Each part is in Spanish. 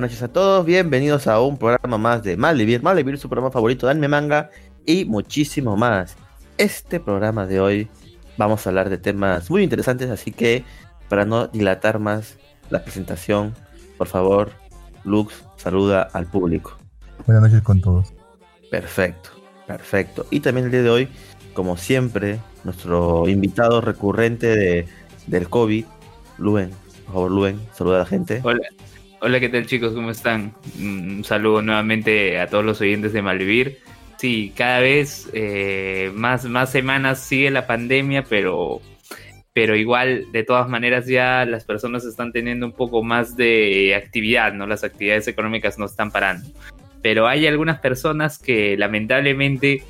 Buenas noches a todos, bienvenidos a un programa más de Malvivir. Malvivir es su programa favorito de anime manga y muchísimo más. Este programa de hoy vamos a hablar de temas muy interesantes, así que para no dilatar más la presentación, por favor, Lux, saluda al público. Buenas noches con todos. Perfecto, perfecto. Y también el día de hoy, como siempre, nuestro invitado recurrente de, del COVID, Luen. Por favor, Luen, saluda a la gente. Hola. Hola, ¿qué tal chicos? ¿Cómo están? Un saludo nuevamente a todos los oyentes de Malvivir. Sí, cada vez eh, más, más semanas sigue la pandemia, pero, pero igual, de todas maneras, ya las personas están teniendo un poco más de actividad, ¿no? Las actividades económicas no están parando. Pero hay algunas personas que lamentablemente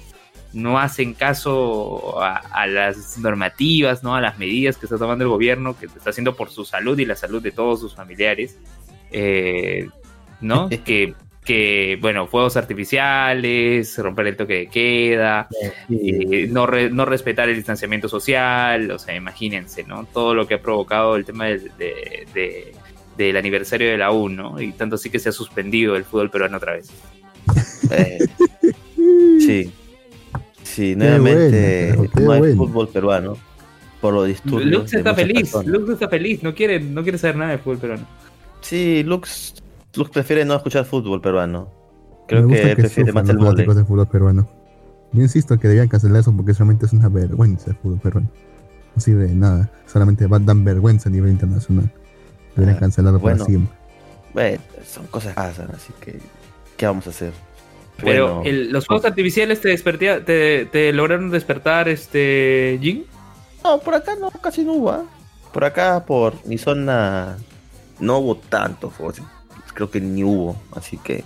no hacen caso a, a, las normativas, ¿no? A las medidas que está tomando el gobierno, que está haciendo por su salud y la salud de todos sus familiares, eh, ¿no? que, que, bueno, fuegos artificiales, romper el toque de queda, eh, no, re, no respetar el distanciamiento social, o sea, imagínense, ¿no? Todo lo que ha provocado el tema de, de, de, del aniversario de la U, ¿no? Y tanto así que se ha suspendido el fútbol peruano otra vez. Eh, sí. Sí, nuevamente bueno, no hay bueno. fútbol peruano por lo disturbios. Lux está feliz, personas. Lux está feliz, no quiere, no quiere saber nada de fútbol peruano. Sí, Lux, Lux prefiere no escuchar fútbol peruano. Creo Me que prefiere más el del fútbol peruano. Yo insisto que debían cancelar eso porque realmente es una vergüenza el fútbol peruano. No sirve de nada. Solamente va- dan vergüenza a nivel internacional. Deberían Ah, cancelarlo bueno. para siempre. Bueno, son cosas que pasan, así que ¿qué vamos a hacer? Pero Bueno, el- los fuegos artificiales te despertía, te, te lograron despertar este Jin. no, por acá no, casi no hubo. ¿ah? Por acá, por mi zona, no hubo tanto. Creo que ni hubo, así que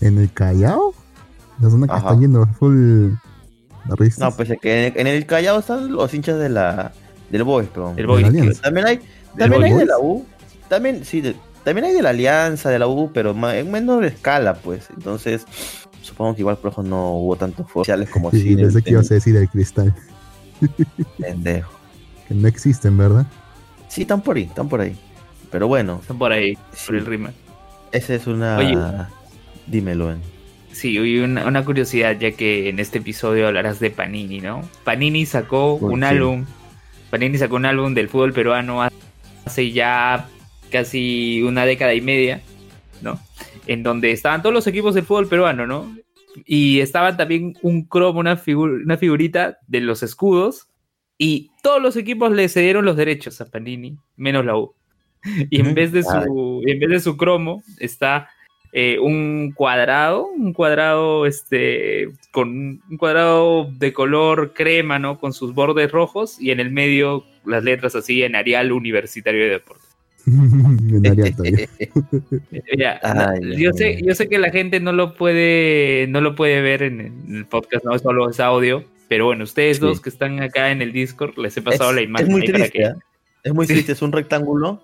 ¿En el Callao? La zona que Ajá. está yendo full. la risa. No, pues es que en, en el Callao están los hinchas de la del Boys, pero El Boys, también hay también hay Boys? de la U, también sí, de- también hay de la Alianza, de la U, pero en menor escala, pues. Entonces, supongo que igual por eso no hubo tantos sociales como Sí, sí, pensé que ibas a decir el cristal. pendejo. Que no existen, ¿verdad? Sí, están por ahí, están por ahí. Pero bueno, Están por ahí, Sí. por el rima. esa es una Oye. dímelo. Sí, oye, una, una curiosidad, ya que en este episodio hablarás de Panini, ¿no? Panini sacó un sí. álbum. Panini sacó un álbum del fútbol peruano hace ya casi una década y media, ¿no? En donde estaban todos los equipos del fútbol peruano, ¿no? Y estaba también un cromo, una, figu- una figurita de los escudos. Y todos los equipos le cedieron los derechos a Panini, menos la U. Y en vez de su, en vez de su cromo está eh, un cuadrado, un cuadrado este con un cuadrado de color crema, ¿no? Con sus bordes rojos y en el medio las letras así en Arial Universitario de Deportes. Ay, yo sé, yo sé que la gente no lo puede, no lo puede ver en, en el podcast, no solo es audio, pero bueno, ustedes Sí. dos que están acá en el Discord les he pasado es, la es imagen muy ahí para triste, que- ¿ah? Es muy Sí. triste, es un rectángulo.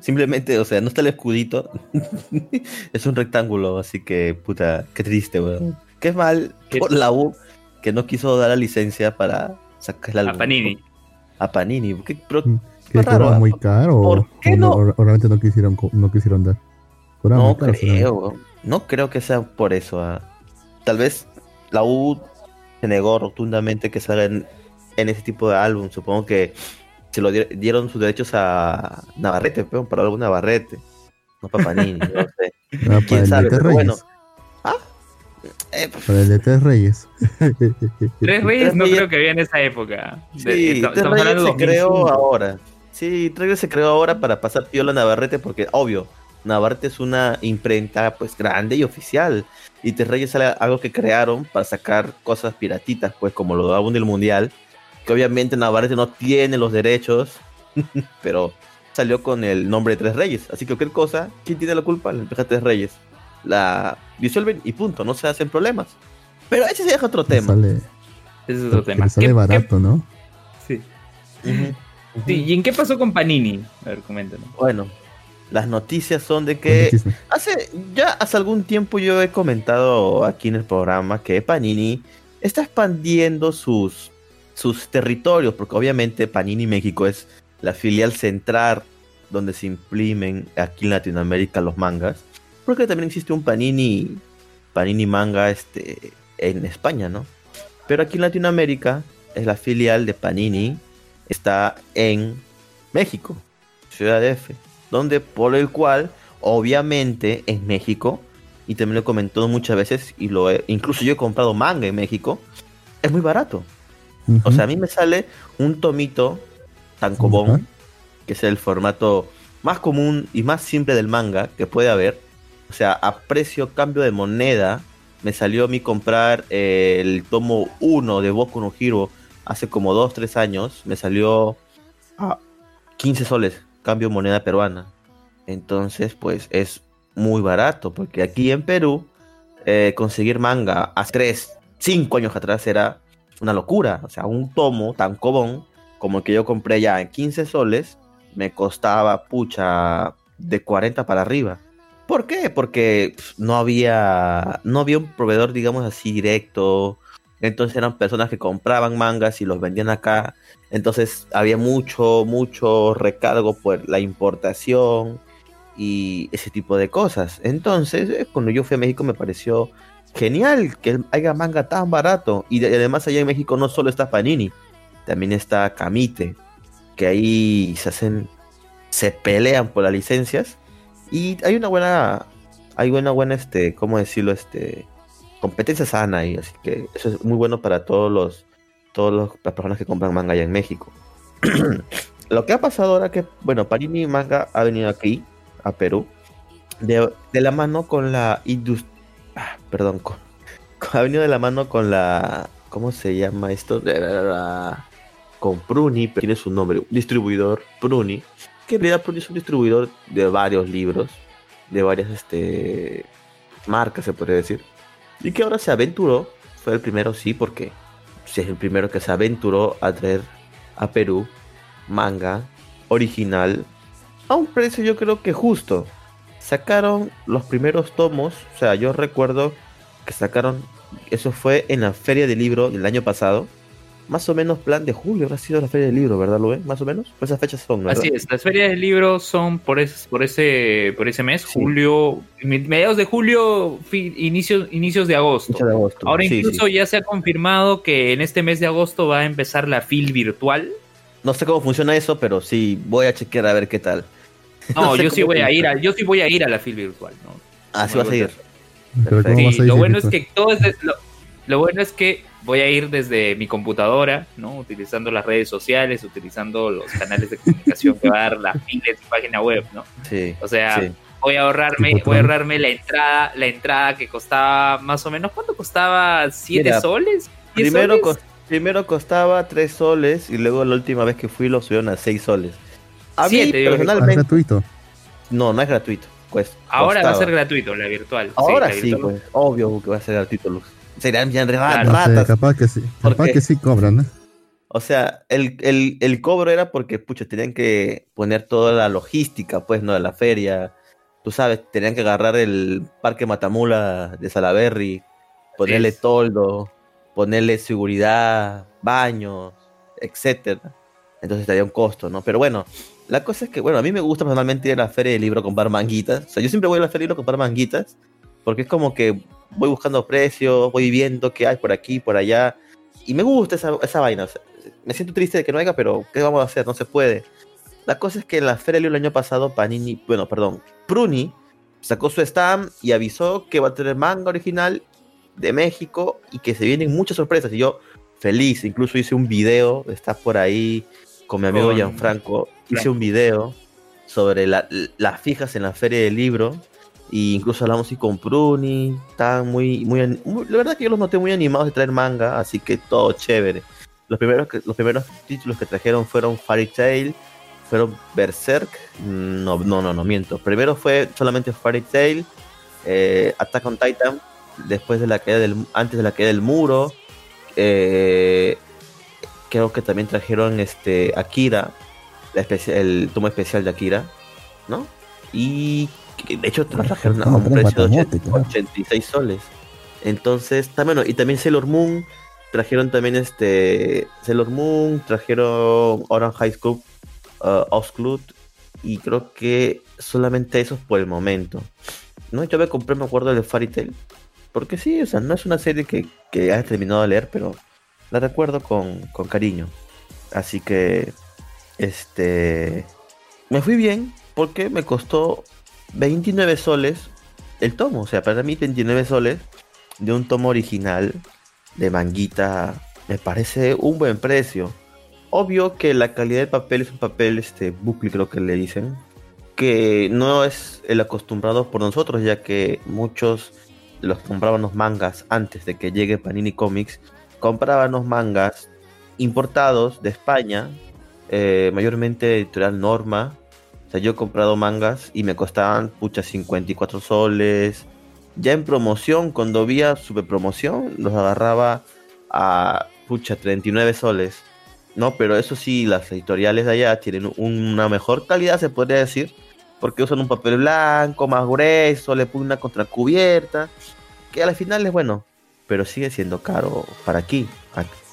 Simplemente, o sea, no está el escudito. es un rectángulo, así que, puta, qué triste, weón. Qué mal Qué- por la U que no quiso dar la licencia para sacar el a. Panini. A Panini. ¿Qué- pero- ¿Que raro, cobraban ¿ah? muy caro? ¿Por o- qué o no? O, o realmente no quisieron, no quisieron dar. No caro, creo, weón. No creo que sea por eso. ah. Tal vez la U se negó rotundamente que salga en, en ese tipo de álbum. Supongo que se lo di- dieron sus derechos a Navarrete, peón, para algún Navarrete. No para Panini, no sé. Ah, ¿Quién para el sabe? Pero Reyes. bueno. Ah, eh, pues, Para el de Tres Reyes. Tres Reyes no creo que había en esa época. De- sí, esta- Tres Reyes se creó 2005. ahora. Sí, Tres Reyes se creó ahora para pasar piola a Navarrete porque, obvio, Navarrete es una imprenta pues grande y oficial. Y Tres Reyes es algo que crearon para sacar cosas piratitas, pues como lo álbum del mundial. Que obviamente Navarrete no tiene los derechos, pero salió con el nombre de Tres Reyes. Así que cualquier cosa, ¿quién tiene la culpa? La empresa Tres Reyes. La disuelven y punto, no se hacen problemas. Pero ese se deja otro Que tema. sale, Ese es otro que tema. sale ¿Qué- qué- barato, ¿no? sí. Sí, ¿Y en qué pasó con Panini? A ver, coméntanos. Bueno, las noticias son de que hace ya hace algún tiempo yo he comentado aquí en el programa que Panini está expandiendo sus sus territorios porque obviamente Panini México es la filial central donde se imprimen aquí en Latinoamérica los mangas, porque también existe un Panini, Panini manga este, en España, ¿no? Pero aquí en Latinoamérica es la filial de Panini, está en México, Ciudad F, donde por el cual, obviamente, en México, y también lo he comentado muchas veces, y lo he, incluso yo he comprado manga en México, es muy barato. O sea, a mí me sale un tomito tan común, Ujú. que es el formato más común y más simple del manga que puede haber. O sea, a precio cambio de moneda, me salió a mí comprar eh, el tomo 1 de Boku no Hero hace como 2, 3 años. Me salió a 15 soles, cambio moneda peruana. Entonces, pues es muy barato, porque aquí en Perú, eh, conseguir manga hace 3, 5 años atrás era una locura. O sea, un tomo tan común como el que yo compré ya en 15 soles, me costaba, pucha, de 40 para arriba. ¿Por qué? Porque no había, no había un proveedor, digamos así, directo. Entonces eran personas que compraban mangas y los vendían acá. Entonces había mucho, mucho recargo por la importación y ese tipo de cosas. Entonces, eh, cuando yo fui a México me pareció genial que haya manga tan barato. Y de- además allá en México no solo está Panini, también está Camite, que ahí se hacen, se pelean por las licencias. Y hay una buena, hay una buena, este, ¿cómo decirlo? Este, competencia sana ahí. Así que eso es muy bueno para todos los, todos los, las personas que compran manga allá en México. Lo que ha pasado ahora que, bueno, Panini Manga ha venido aquí, a Perú, de, de la mano con la industria, perdón, con- ha venido de la mano con la, ¿cómo se llama esto? Con Pruni, pero tiene su nombre, distribuidor Pruni, que en realidad Pruni es un distribuidor de varios libros, de varias este, marcas, se podría decir, y que ahora se aventuró, fue el primero, sí, porque sí, es el primero que se aventuró a traer a Perú manga original a un precio yo creo que justo. Sacaron los primeros tomos, o sea, yo recuerdo que sacaron, eso fue en la feria del libro del año pasado, más o menos plan de julio habrá sido la feria del libro, ¿verdad, Luen? Más o menos, pues esas fechas son, ¿verdad? Así es, las ferias del libro son por ese, por ese, por ese mes, Sí. julio, me- mediados de julio, inicios, inicios de agosto. De agosto. Ahora Sí, incluso sí. ya se ha confirmado que en este mes de agosto va a empezar la FIL virtual. No sé cómo funciona eso, pero sí, voy a chequear a ver qué tal. No, No sé yo sí voy a ir a, yo sí voy a ir a la FIL virtual, ¿no? Así No va a me seguir. Pero ¿cómo Sí, vas a lo decir bueno es que todo es de- lo, lo bueno es que voy a ir desde mi computadora, ¿no? Utilizando las redes sociales, utilizando los canales de comunicación que va a dar la FIL en su página web, ¿no? Sí. O sea, sí. voy a ahorrarme, voy a ahorrarme la entrada, la entrada que costaba más o menos, ¿cuánto costaba? ¿Siete Mira, soles? ¿Diez Primero, soles? primero costaba 3 soles y luego la última vez que fui lo subieron a 6 soles. A mí, yo creo. Ah, personalmente, gratuito. no, no es gratuito. Pues, Ahora va a ser gratuito la virtual. Ahora la sí, virtual. pues, obvio que va a ser gratuito. Luz. Serían bien Claro. No sé, ratas. capaz que sí. ¿Por Capaz qué? que sí cobran, ¿no? O sea, el, el, el cobro era porque, pucha, tenían que poner toda la logística, pues, ¿no? De la feria. Tú sabes, tenían que agarrar el parque Matamula de Salaberry, ponerle es. toldo, ponerle seguridad, baños, etcétera. Entonces estaría un costo, ¿no? Pero bueno, la cosa es que, bueno, a mí me gusta personalmente ir a la feria del libro comprar manguitas. O sea, yo siempre voy a la feria del libro comprar manguitas, porque es como que voy buscando precios, voy viendo qué hay por aquí, por allá. Y me gusta esa, esa vaina. o sea, me siento triste de que no haya, pero ¿qué vamos a hacer? No se puede. La cosa es que en la feria del libro el año pasado, Panini, bueno, perdón, Pruni sacó su stand y avisó que va a tener manga original de México y que se vienen muchas sorpresas. Y yo, feliz, incluso hice un video, está por ahí con mi amigo Con Gianfranco. Hice un video sobre la- las fijas en la feria del libro. Y incluso hablamos así con Pruni. Estaban muy, muy, muy- La verdad que yo los noté muy animados de traer manga, así que todo chévere. Los primeros, que, los primeros títulos que trajeron fueron Fairy Tail, fueron Berserk. No, no, no, no miento. Primero fue solamente Fairy Tail, eh, Attack on Titan, después de la caída del, antes de la caída del muro. eh, creo que también trajeron este Akira, la el tomo especial de Akira, ¿no? Y de hecho trajeron a un precio de Matamote, 80 claro. 86 soles. Entonces, también, y también Sailor Moon, trajeron también este Sailor Moon, trajeron Orange High School, uh, Osclut y creo que solamente eso es por el momento. ¿no? Yo me compré, me acuerdo, de Fairy Tail. Porque sí, o sea, no es una serie que, que haya terminado de leer, pero la recuerdo con, con cariño. Así que, este, me fui bien porque me costó 29 soles el tomo. O sea, para mí 29 soles de un tomo original de manguita me parece un buen precio. Obvio que la calidad del papel es un papel, este, bucle creo que le dicen, que no es el acostumbrado por nosotros, ya que muchos los compraban los mangas antes de que llegue Panini Comics, compraban los mangas importados de España, eh, mayormente editorial Norma. O sea, yo he comprado mangas y me costaban, pucha, 54 soles. Ya en promoción, cuando había super promoción, los agarraba a, pucha, 39 soles. No, pero eso sí, las editoriales de allá tienen una mejor calidad, se podría decir, porque usan un papel blanco, más grueso, le ponen una contracubierta, que al final es bueno, pero sigue siendo caro para aquí.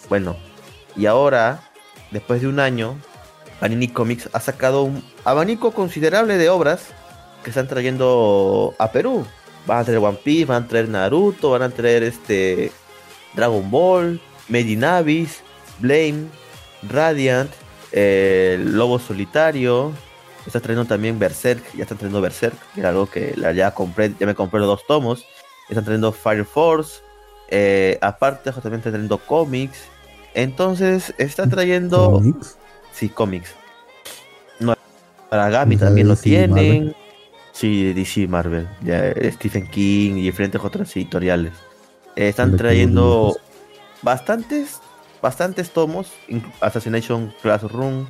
Bueno, y ahora, después de un año, Panini Comics ha sacado un abanico considerable de obras que están trayendo a Perú. Van a traer One Piece, van a traer Naruto, van a traer este Dragon Ball, Medinavis, Blame, Radiant, el Lobo Solitario. Está trayendo también Berserk, ya están trayendo Berserk, que era algo que ya compré, ya me compré los dos tomos. Están trayendo Fire Force. Eh, aparte, también están trayendo cómics. Entonces, está trayendo. Sí, cómics. No, para Gami también lo tienen. Sí, DC Marvel. Ya, Stephen King y diferentes otras editoriales. Eh, están trayendo bastantes, bastantes tomos. Assassination Classroom.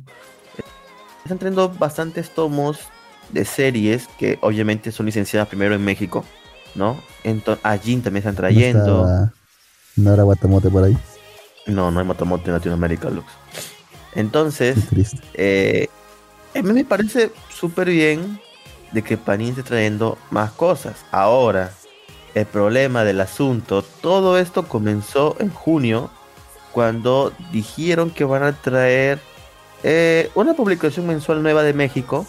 Están trayendo bastantes tomos de series que obviamente son licenciadas primero en México, ¿no? Entonces, a Jin también están trayendo. ¿No, no era Guatamote por ahí? No, no hay Motomoto en Latinoamérica, Lux. Entonces, eh, a mí me parece súper bien de que Panini esté trayendo más cosas. Ahora, el problema del asunto, todo esto comenzó en junio, cuando dijeron que van a traer eh, una publicación mensual nueva de México,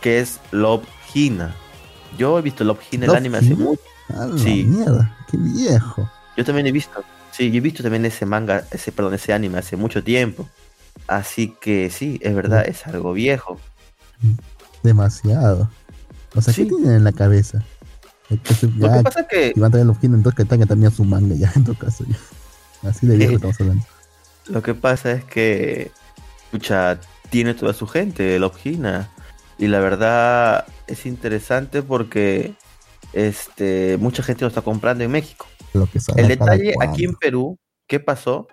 que es Love Hina. Yo he visto Love Hina, el ¿Love anime hace Hina? mucho. Sí. mierda, qué viejo. Yo también he visto. Sí, yo he visto también ese manga, ese, perdón, ese anime hace mucho tiempo. Así que sí, es verdad, es algo viejo. Demasiado. O sea, Sí. ¿qué tienen en la cabeza? Entonces, Lo ya, que pasa es que y van a traer los entonces que también su manga ya en tu caso. ya. Así de viejo Eh, estamos hablando. lo que pasa es que pucha, tiene toda su gente, Love Hina. Y la verdad es interesante porque este mucha gente lo está comprando en México. Lo que El detalle aquí en. Perú, ¿qué pasó?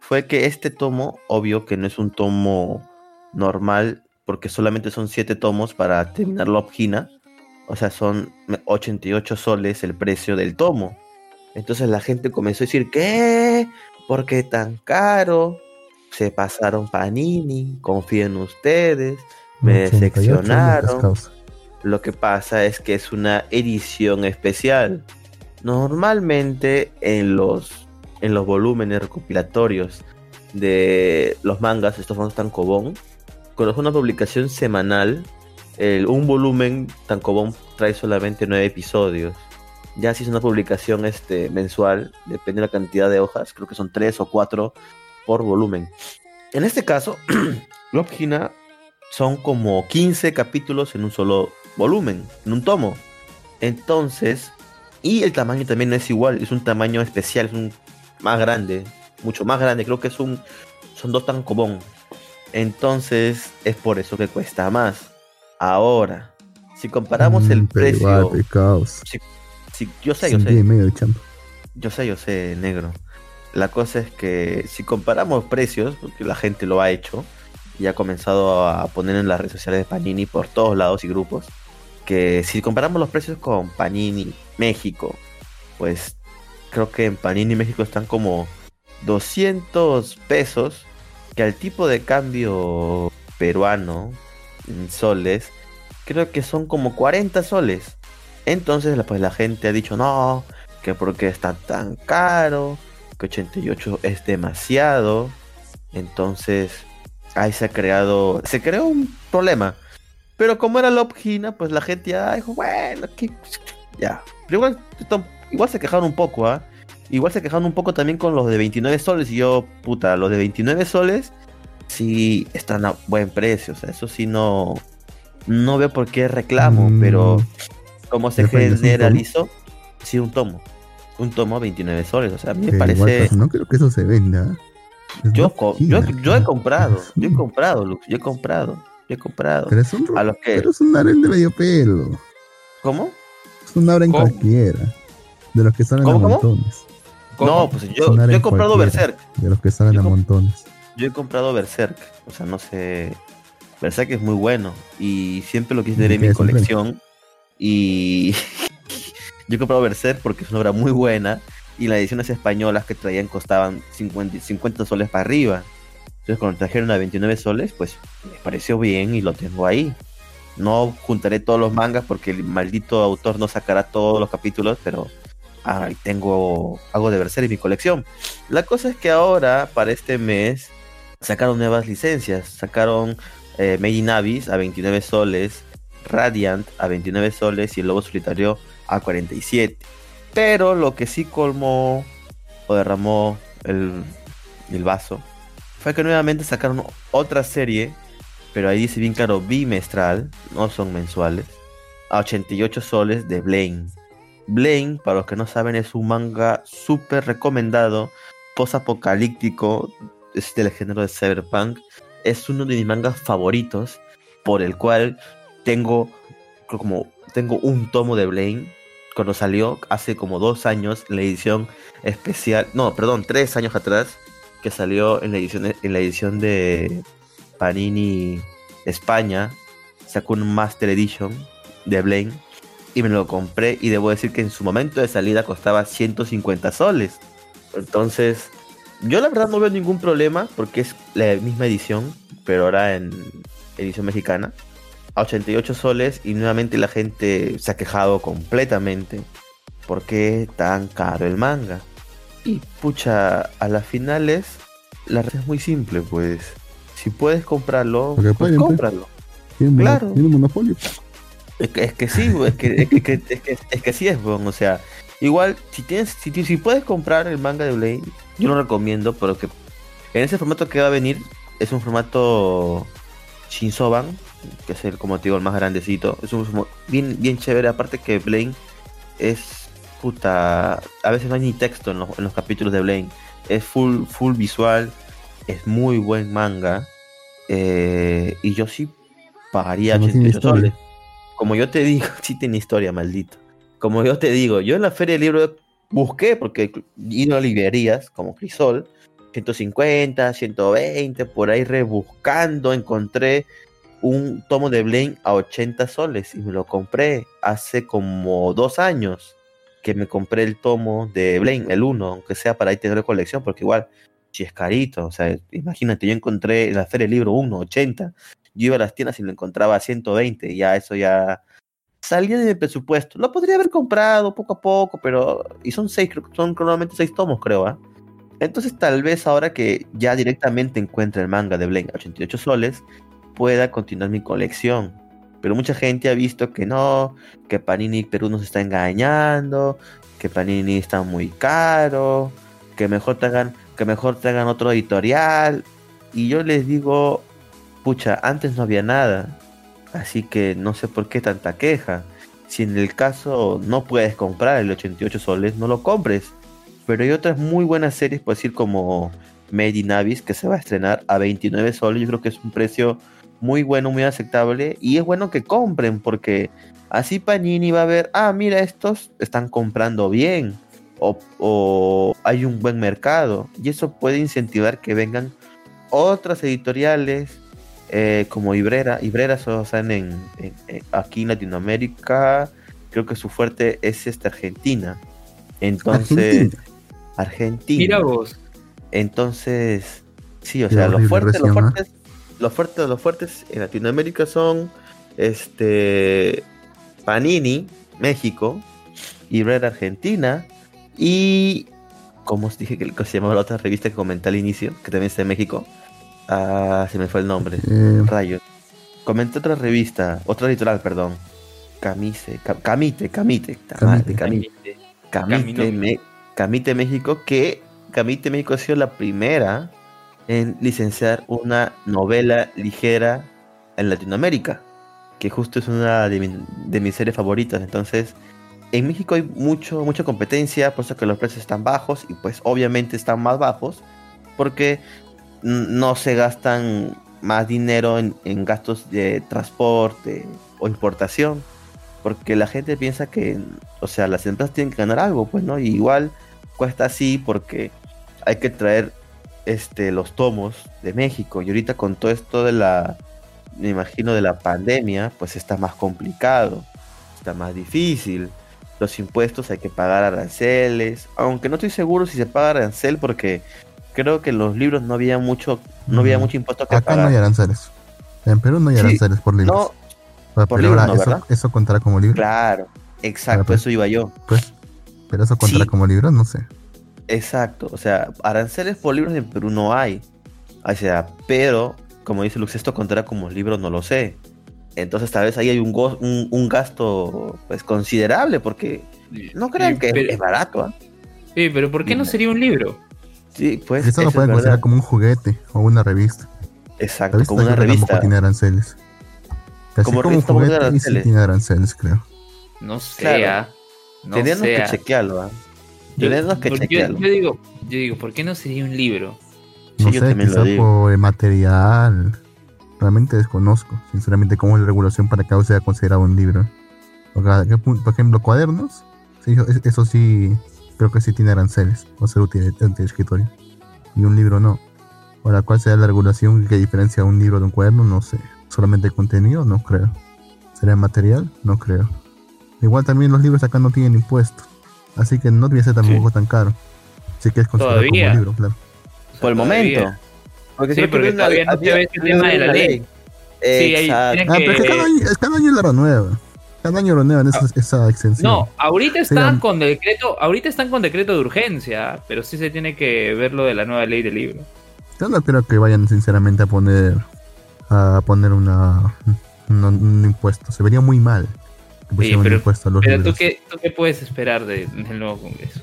Fue que este tomo, obvio que no es un tomo normal, porque solamente son 7 tomos para terminar la Hina. O sea, son 88 soles el precio del tomo. Entonces la gente comenzó a decir, ¿qué? ¿Por qué tan caro? Se pasaron Panini, confíen ustedes, me 88 decepcionaron. Lo que pasa es que es una edición especial. Normalmente en los, en los volúmenes recopilatorios de los mangas, estos son tankobon, es una publicación semanal, un volumen tankobon trae solamente nueve episodios. Ya si es una publicación este, mensual, depende de la cantidad de hojas, creo que son tres o cuatro por volumen. En este caso, Love Hina son como 15 capítulos en un solo volumen, en un tomo. Entonces, y el tamaño también no es igual, es un tamaño especial, es un más grande, mucho más grande, creo que es un, son dos tankobon. Entonces, es por eso que cuesta más. Ahora, si comparamos el Mm, precio, igual, si- yo sé, yo sé, yo sé, yo sé, negro. La cosa es que si comparamos precios, porque la gente lo ha hecho y ha comenzado a poner en las redes sociales de Panini por todos lados y grupos, que si comparamos los precios con Panini México, pues creo que en Panini México están como 200 pesos, que al tipo de cambio peruano en soles, creo que son como 40 soles. Entonces, pues la gente ha dicho, no, que porque está tan caro, que 88 es demasiado. Entonces, ahí se ha creado, se creó un problema. Pero como era Love Hina, pues la gente ya dijo, bueno, ¿qué? ya. Pero igual, igual se quejaron un poco, ¿ah? Igual se quejaron un poco también con los de 29 soles. Y yo, puta, los de 29 soles sí están a buen precio. O sea, eso sí no, no veo por qué reclamo, Mm, pero como se generalizó, sí, un tomo. Un tomo a 29 soles. O sea, a mí me parece. no creo que eso se venda. Yo, yo, yo he comprado, yo he comprado, Lux, yo he comprado, yo he comprado. Pero es un, A los que, pero es un harem de medio pelo. ¿cómo? Es un harem ¿Cómo? cualquiera. De los que salen ¿Cómo, a cómo? montones. ¿Cómo? No, pues yo, he comprado. Berserk, De los que salen Yo a montones. yo he comprado Berserk, o sea, no sé, Berserk es muy bueno y siempre lo quise tener en ¿Qué mi colección y yo he comprado Berserk porque es una obra muy buena y las ediciones españolas que traían costaban 50, 50 soles para arriba. Entonces cuando trajeron a 29 soles, pues me pareció bien y lo tengo ahí. No juntaré todos los mangas porque el maldito autor no sacará todos los capítulos, pero ahí tengo algo de Berserk en mi colección. La cosa es que ahora, para este mes, sacaron nuevas licencias. Sacaron eh, Made a 29 soles, Radiant a 29 soles y el Lobo Solitario a 47. Pero lo que sí colmó o derramó el, el vaso fue que nuevamente sacaron otra serie, pero ahí dice bien claro bimestral, no son mensuales, a 88 soles de Blaine. Blaine, para los que no saben, es un manga súper recomendado, post-apocalíptico, es del género de cyberpunk. Es uno de mis mangas favoritos, por el cual tengo como tengo un tomo de Blaine cuando salió hace como dos años la edición especial, no, perdón, tres años atrás que salió en la edición en la edición de Panini España sacó un Master Edition de Blaine y me lo compré y debo decir que en su momento de salida costaba 150 soles. Entonces, yo la verdad no veo ningún problema porque es la misma edición, pero ahora en edición mexicana, a 88 soles y nuevamente la gente se ha quejado completamente porque tan caro el manga. Y pucha, a las finales la red es muy simple, pues. Si puedes comprarlo, pues pueden, cómpralo. Tiene, Claro. tiene monopolio. Es que, es que sí, es que, es que, es que, es que, es que sí es, weón, o sea, igual, si tienes, si, si puedes comprar el manga de Blade, yo lo recomiendo, pero que en ese formato que va a venir, es un formato Shinsoban, que es el, como te digo, el más grandecito, es un bien, bien chévere, aparte que Blade es, puta, a veces no hay ni texto en los, en los capítulos de Blade, es full, full visual, es muy buen manga, eh, y yo sí pagaría Pero no tiene 88 historia. soles. Como yo te digo, sí tiene historia, maldito. Como yo te digo, yo en la feria del libro busqué, porque ido a librerías como Crisol, 150, 120, por ahí rebuscando, encontré un tomo de Blaine a 80 soles y me lo compré hace como dos años que me compré el tomo de Blaine, el 1, aunque sea para ahí tener colección, porque igual, si es carito, o sea, imagínate, yo encontré en la feria del libro 1, 80, yo iba a las tiendas y lo encontraba a 120, y ya eso ya salía de mi presupuesto. Lo podría haber comprado poco a poco, pero. Y son seis, son normalmente seis tomos, creo, ¿ah? Entonces, tal vez ahora que ya directamente encuentre el manga de Blaine a 88 soles, pueda continuar mi colección. Pero mucha gente ha visto que no, que Panini Perú nos está engañando, que Panini está muy caro, que mejor te hagan, que mejor te hagan otro editorial. Y yo les digo, pucha, antes no había nada. Así que no sé por qué tanta queja. Si en el caso no puedes comprar el 88 soles, no lo compres. Pero hay otras muy buenas series, por decir como Made in Abyss, que se va a estrenar a 29 soles. Yo creo que es un precio muy bueno, muy aceptable. Y es bueno que compren, porque así Panini va a ver, ah, mira, estos están comprando bien. O, o hay un buen mercado. Y eso puede incentivar que vengan otras editoriales eh, como Ibrera. Ibrera solo están en, en- en- aquí en Latinoamérica. Creo que su fuerte es esta Argentina. Entonces, Argentina. Argentina. Mira vos. Entonces, sí, o sea, los fuertes, los fuertes, los fuertes, los fuertes en Latinoamérica son este Panini, México, Ibrera Argentina y como os dije que se llamaba la otra revista que comenté al inicio, que también está en México. Ah, se me fue el nombre. Rayos. comenté otra revista, otra editorial, perdón. Camise, Ca- Camite, Camite, Camite. Camite, Camite, Camite México, que Camite México ha sido la primera en licenciar una novela ligera en Latinoamérica, que justo es una de, mi- de mis series favoritas. Entonces, en México hay mucho, mucha competencia, por eso que los precios están bajos y pues obviamente están más bajos porque no se gastan más dinero en, en gastos de transporte o importación. Porque la gente piensa que, o sea, las empresas tienen que ganar algo, pues, ¿no? Y igual cuesta así porque hay que traer este, los tomos de México. Y ahorita con todo esto de la, me imagino, de la pandemia, pues está más complicado, está más difícil. Los impuestos hay que pagar aranceles, aunque no estoy seguro si se paga arancel porque creo que en los libros no había mucho, no había mucho impuesto que Acá no hay pagar. aranceles. En Perú no hay Sí, aranceles por libros. No, pero por libros ahora no, eso, contará como libro. claro, exacto, pues. eso iba yo. Pues, pero eso contará Sí. como libro, no sé. Exacto, o sea, aranceles por libros en Perú no hay. O sea, pero, como dice Lux, esto contará como libro, no lo sé. Entonces tal vez ahí hay un, go- un, un gasto pues considerable porque no crean Sí, que es- pero- es barato. ¿ah? Sí, pero ¿por qué no sería un libro? Sí, pues Eso lo es pueden verdad. considerar como un juguete o una revista. Exacto, revista como una revista. tiene aranceles. Como como un revista, ¿por qué juguete y sí aranceles? tiene aranceles, creo. No sé, Claro. no Tendríamos sé, que chequearlo. ¿ah? Yo- Que yo, digo, yo digo, ¿por qué no sería un libro? Sí, No yo sé, también lo digo. por el material. Realmente desconozco, sinceramente, cómo es la regulación para que algo sea considerado un libro. Porque. Por ejemplo, cuadernos. Sí, eso, eso sí, creo que sí tiene aranceles. O ser útil útil de escritorio. Y un libro no. Ahora, ¿cuál será la regulación que diferencia un libro de un cuaderno? No sé. ¿Solamente el contenido? No creo. ¿Será el material? No creo. Igual también los libros acá no tienen impuestos. Así que no debería ser tampoco tan caro. Así que es considerado Todavía. como libro, claro. Por el todavía. momento. Porque Sí, todavía no tema de la ley. Sí, ahí Exacto. tienen Ah, pero es que cada año, es cada año la renueva. Cada año renuevan esa, esa extensión. No, ahorita están con decreto, ahorita están con decreto de urgencia, pero sí se tiene que ver lo de la nueva ley del libro. Yo no creo que vayan sinceramente a poner a poner una, un, un impuesto. Se vería muy mal que pusieran pero- impuesto a los Pero tú qué, tú qué puedes esperar de- del nuevo Congreso?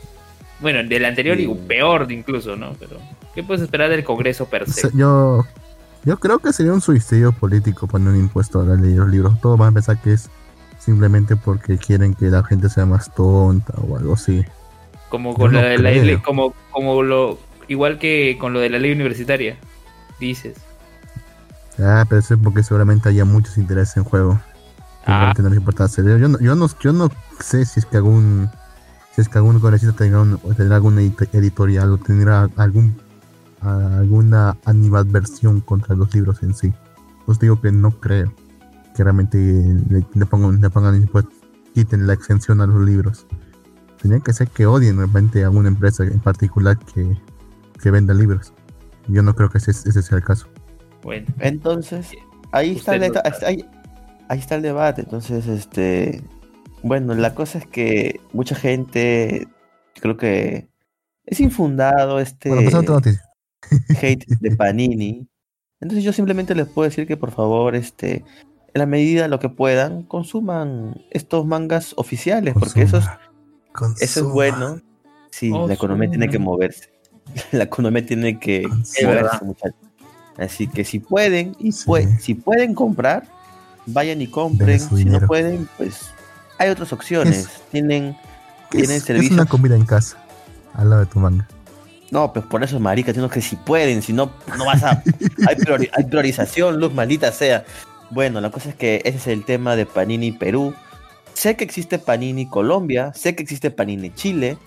Bueno, del anterior Sí. y peor incluso, ¿no? Pero ¿qué puedes esperar del Congreso per O se? sea, yo, yo creo que sería un suicidio político poner un impuesto a la ley de los libros. Todos van a pensar que es simplemente porque quieren que la gente sea más tonta o algo así. Como con yo la no de la ley, como, como lo, igual que con lo de la ley universitaria, dices. Ah, pero eso es porque seguramente haya muchos intereses en juego. Ah. a tener importancia. Yo no, yo no, yo no sé si es que algún si es que algún congresista tendrá, un- tendrá alguna edit- editorial o tendrá algún alguna animadversión contra los libros en sí. Os digo que no creo que realmente le, le pongan, le pongan impuestos, quiten la exención a los libros. Tenía que ser que odien realmente a alguna empresa en particular que, que venda libros. Yo no creo que ese, ese sea el caso. Bueno, Entonces, ahí está, el, ahí. Ahí- está el debate. Entonces, este. Bueno, la cosa es que mucha gente. Creo que. Es infundado este Bueno, noticia. hate de Panini. Entonces, yo simplemente les puedo decir que por favor, este. En la medida de lo que puedan, consuman estos mangas oficiales, porque eso es, Consuma, eso es consuma, bueno. Sí, la economía tiene que moverse. La economía tiene que consuma. moverse, muchachos. Así que si pueden, y Sí. pue- si pueden comprar, vayan y compren. Si no pueden, pues hay otras opciones. Tienen, ¿Qué tienen es, ¿qué es servicios. una comida en casa al lado de tu manga. No, pues por eso, marica, sino que si pueden, si no, no vas a. hay, priori- hay priorización, luz, maldita sea. Bueno, la cosa es que ese es el tema de Panini Perú. Sé que existe Panini Colombia, sé que existe Panini Chile,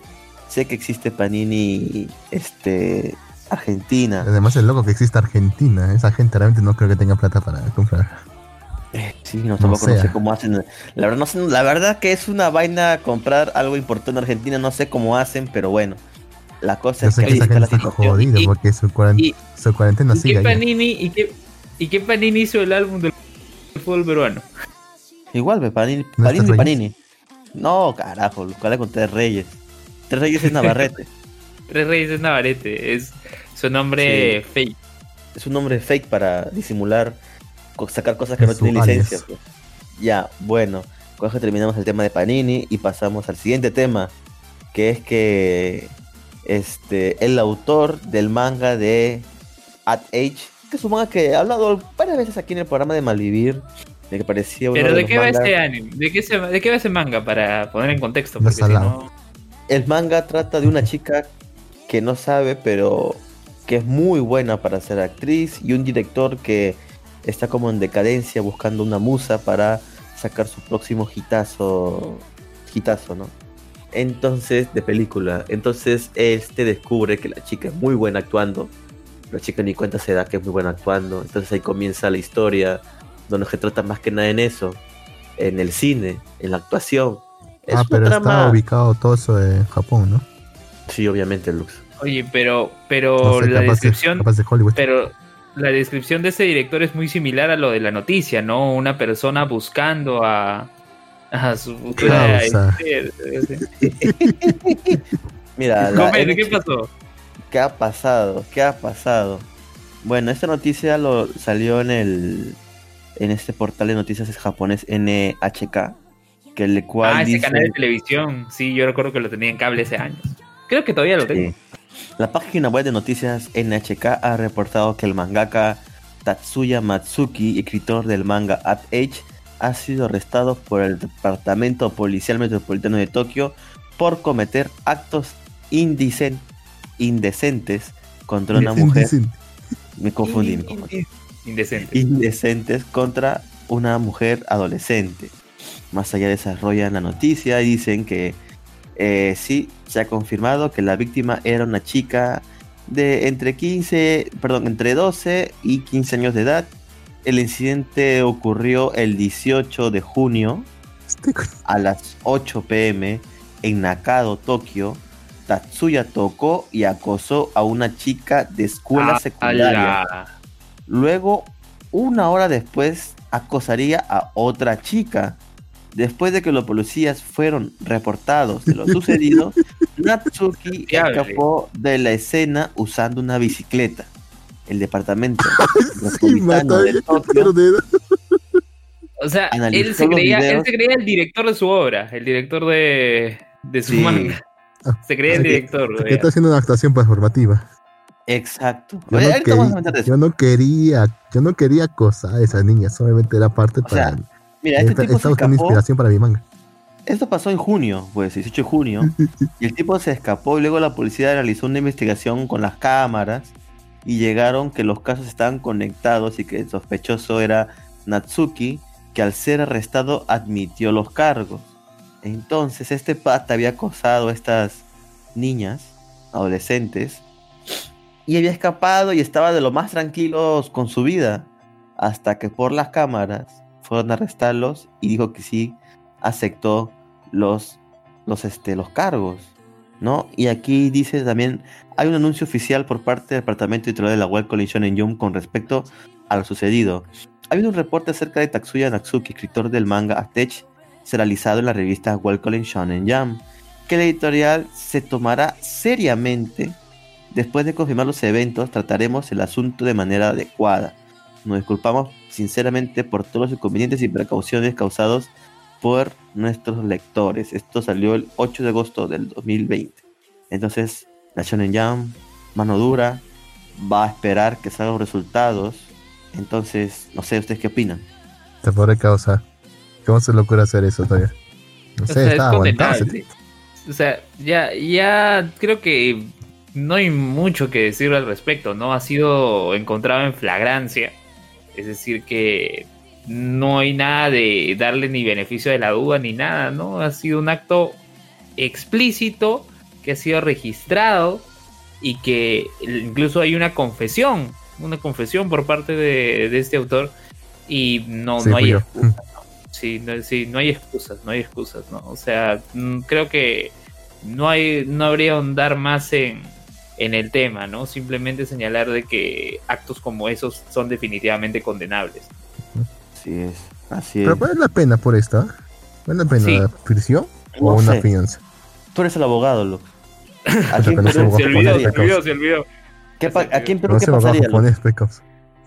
sé que existe Panini este Argentina. Además es loco que exista Argentina. Esa gente realmente no creo que tenga plata para comprar. Sí, no, No tampoco no, sé cómo hacen. La verdad, no sé, la verdad que es una vaina comprar algo importante en Argentina, no sé cómo hacen, pero bueno. La cosa Yo es que que está la situación. Y- porque su, cuaren- y- su cuarentena ¿Y sigue qué. Panini, y, qué, ¿Y qué Panini hizo el álbum del fútbol peruano? Igual, ve, Panini, ¿No Panini, Panini. No, carajo, lo cual con Tres Reyes. Tres Reyes es Navarrete. Tres Reyes es Navarrete, es su nombre fake. es un nombre fake para disimular sacar cosas que no tienen licencia. pues. Ya, bueno, con eso terminamos el tema de Panini y pasamos al siguiente tema, que es que este el autor del manga de At Age, que es un manga que he hablado varias veces aquí en el programa de Malvivir, de que parecía uno Pero de ¿de los qué va mangas- este anime? ¿De qué, se, ¿De qué va ese manga? Para poner en contexto. Porque si no... El manga trata de una chica que no sabe, pero que es muy buena para ser actriz y un director que está como en decadencia buscando una musa para sacar su próximo hitazo, hitazo, ¿no? Entonces, de película. Entonces, este descubre que la chica es muy buena actuando. La chica ni cuenta se da que es muy buena actuando. Entonces ahí comienza la historia, donde se trata más que nada en eso, en el cine, en la actuación. Es ah, pero trama- está ubicado todo eso en Japón, ¿no? Sí, obviamente, Lux. Oye, pero, pero No sé, la capaz de- descripción... capaz de Hollywood. Pero la descripción de ese director es muy similar a lo de la noticia, ¿no? Una persona buscando a, a su. Causa. este, este. Mira, la Comer, ¿qué pasó? ¿Qué ha pasado? ¿Qué ha pasado? Bueno, esta noticia lo salió en el en este portal de noticias es japonés NHK, que el cual Ah, ese dice canal de televisión. Sí, yo recuerdo que lo tenía en cable hace años. Creo que todavía lo tengo. Sí. La página web de noticias NHK ha reportado que el mangaka Tatsuya Matsuki, escritor del manga At Age, ha sido arrestado por el Departamento Policial Metropolitano de Tokio por cometer actos indecen- indecentes contra una mujer. Me confundí. me confundí. Indecente. indecentes contra una mujer adolescente. Más allá desarrollan la noticia y dicen que eh, sí, se ha confirmado que la víctima era una chica de entre 15, perdón, entre 12 y 15 años de edad. El incidente ocurrió el 18 de junio a las 8 pm en Nakado, Tokio. Tatsuya tocó y acosó a una chica de escuela Ah, secundaria. Luego, una hora después, acosaría a otra chica. Después de que los policías fueron reportados de lo sucedido, Natsuki escapó de la escena usando una bicicleta. El departamento Sí, mata metropolitano de Tokio de O sea, él se, creía, él videos. se creía el director de su obra, el director de, de su Sí. manga. Se creía el Ah, director. que güey. está haciendo una actuación performativa. Exacto. Yo Oye, no, quería, yo no quería, yo no quería acosar a esa niña, solamente era parte O sea, para. Mira, este tipo se escapó. inspiración para mi manga. Esto pasó en junio, pues, 18 de junio. y el tipo se escapó y luego la policía realizó una investigación con las cámaras y llegaron que los casos estaban conectados y que el sospechoso era Natsuki, que al ser arrestado admitió los cargos. Entonces este pata había acosado a estas niñas, adolescentes, y había escapado y estaba de lo más tranquilos con su vida, hasta que por las cámaras fueron a arrestarlos y dijo que sí aceptó los, los, este, los cargos, ¿no? Y aquí dice también, hay un anuncio oficial por parte del Departamento Editorial de la Web Collection en Jump con respecto a lo sucedido. Ha habido un reporte acerca de Tatsuya Natsuki, escritor del manga Atech, realizado en la revista Web Collection Shonen Jump, que la editorial se tomará seriamente. Después de confirmar los eventos, trataremos el asunto de manera adecuada. Nos disculpamos sinceramente por todos los inconvenientes y precauciones causados por nuestros lectores. Esto salió el 8 de agosto del 2020. Entonces, la Shonen Jump, mano dura, va a esperar que salgan los resultados. Entonces, no sé, ¿ustedes qué opinan? Te podré causar. ¿Cómo se le ocurre hacer eso todavía? No O sé, es está aguantado. condenable. O sea, ya, ya creo que no hay mucho que decir al respecto, ¿no? Ha sido encontrado en flagrancia. Es decir, que no hay nada de darle ni beneficio de la duda ni nada, ¿no? Ha sido un acto explícito que ha sido registrado y que incluso hay una confesión, una confesión por parte de, de este autor y no, Sí, no hay yo. excusa, ¿no? Sí, no, sí, no hay excusas, no hay excusas, ¿no? O sea, mm, creo que no hay, no habría ahondar más en, en el tema, ¿no? Simplemente señalar de que actos como esos son definitivamente condenables. Así es, así es. Pero vale la pena por esta. ¿Vale la pena Sí. la prisión o No una sé. fianza? Tú eres el abogado, Luke. Se olvidó, se olvidó, se olvidó. ¿qué aquí en Perú No qué a pasaría? Luke? japonés, pecos.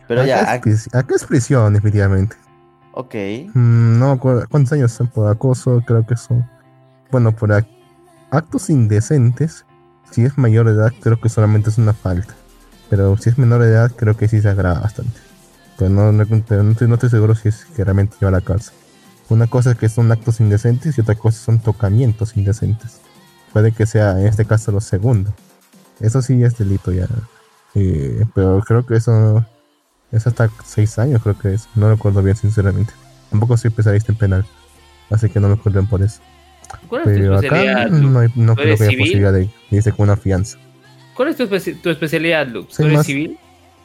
Pero acá, ya, es, prisi- acá es prisión, definitivamente. ok. Mm, no cuántos años son por acoso, creo que son. Bueno, por ac- actos indecentes, si es mayor de edad, creo que solamente es una falta. Pero si es menor de edad, creo que sí se agrava bastante. Pero no, no, estoy, no estoy seguro si es que realmente lleva a la cárcel. Una cosa es que son actos indecentes y otra cosa son tocamientos indecentes. Puede que sea en este caso lo segundo. Eso sí es delito ya. Eh, pero creo que eso es hasta seis años, creo que es. No recuerdo bien, sinceramente. Tampoco soy especialista en penal. Así que no me culpen por eso. ¿Cuál es tu Pero acá especialidad, no, hay, no ¿Tú creo que haya civil? posibilidad de irse con una fianza. ¿Cuál es tu, especi- tu especialidad, Lux? ¿Tú Soy eres más- civil?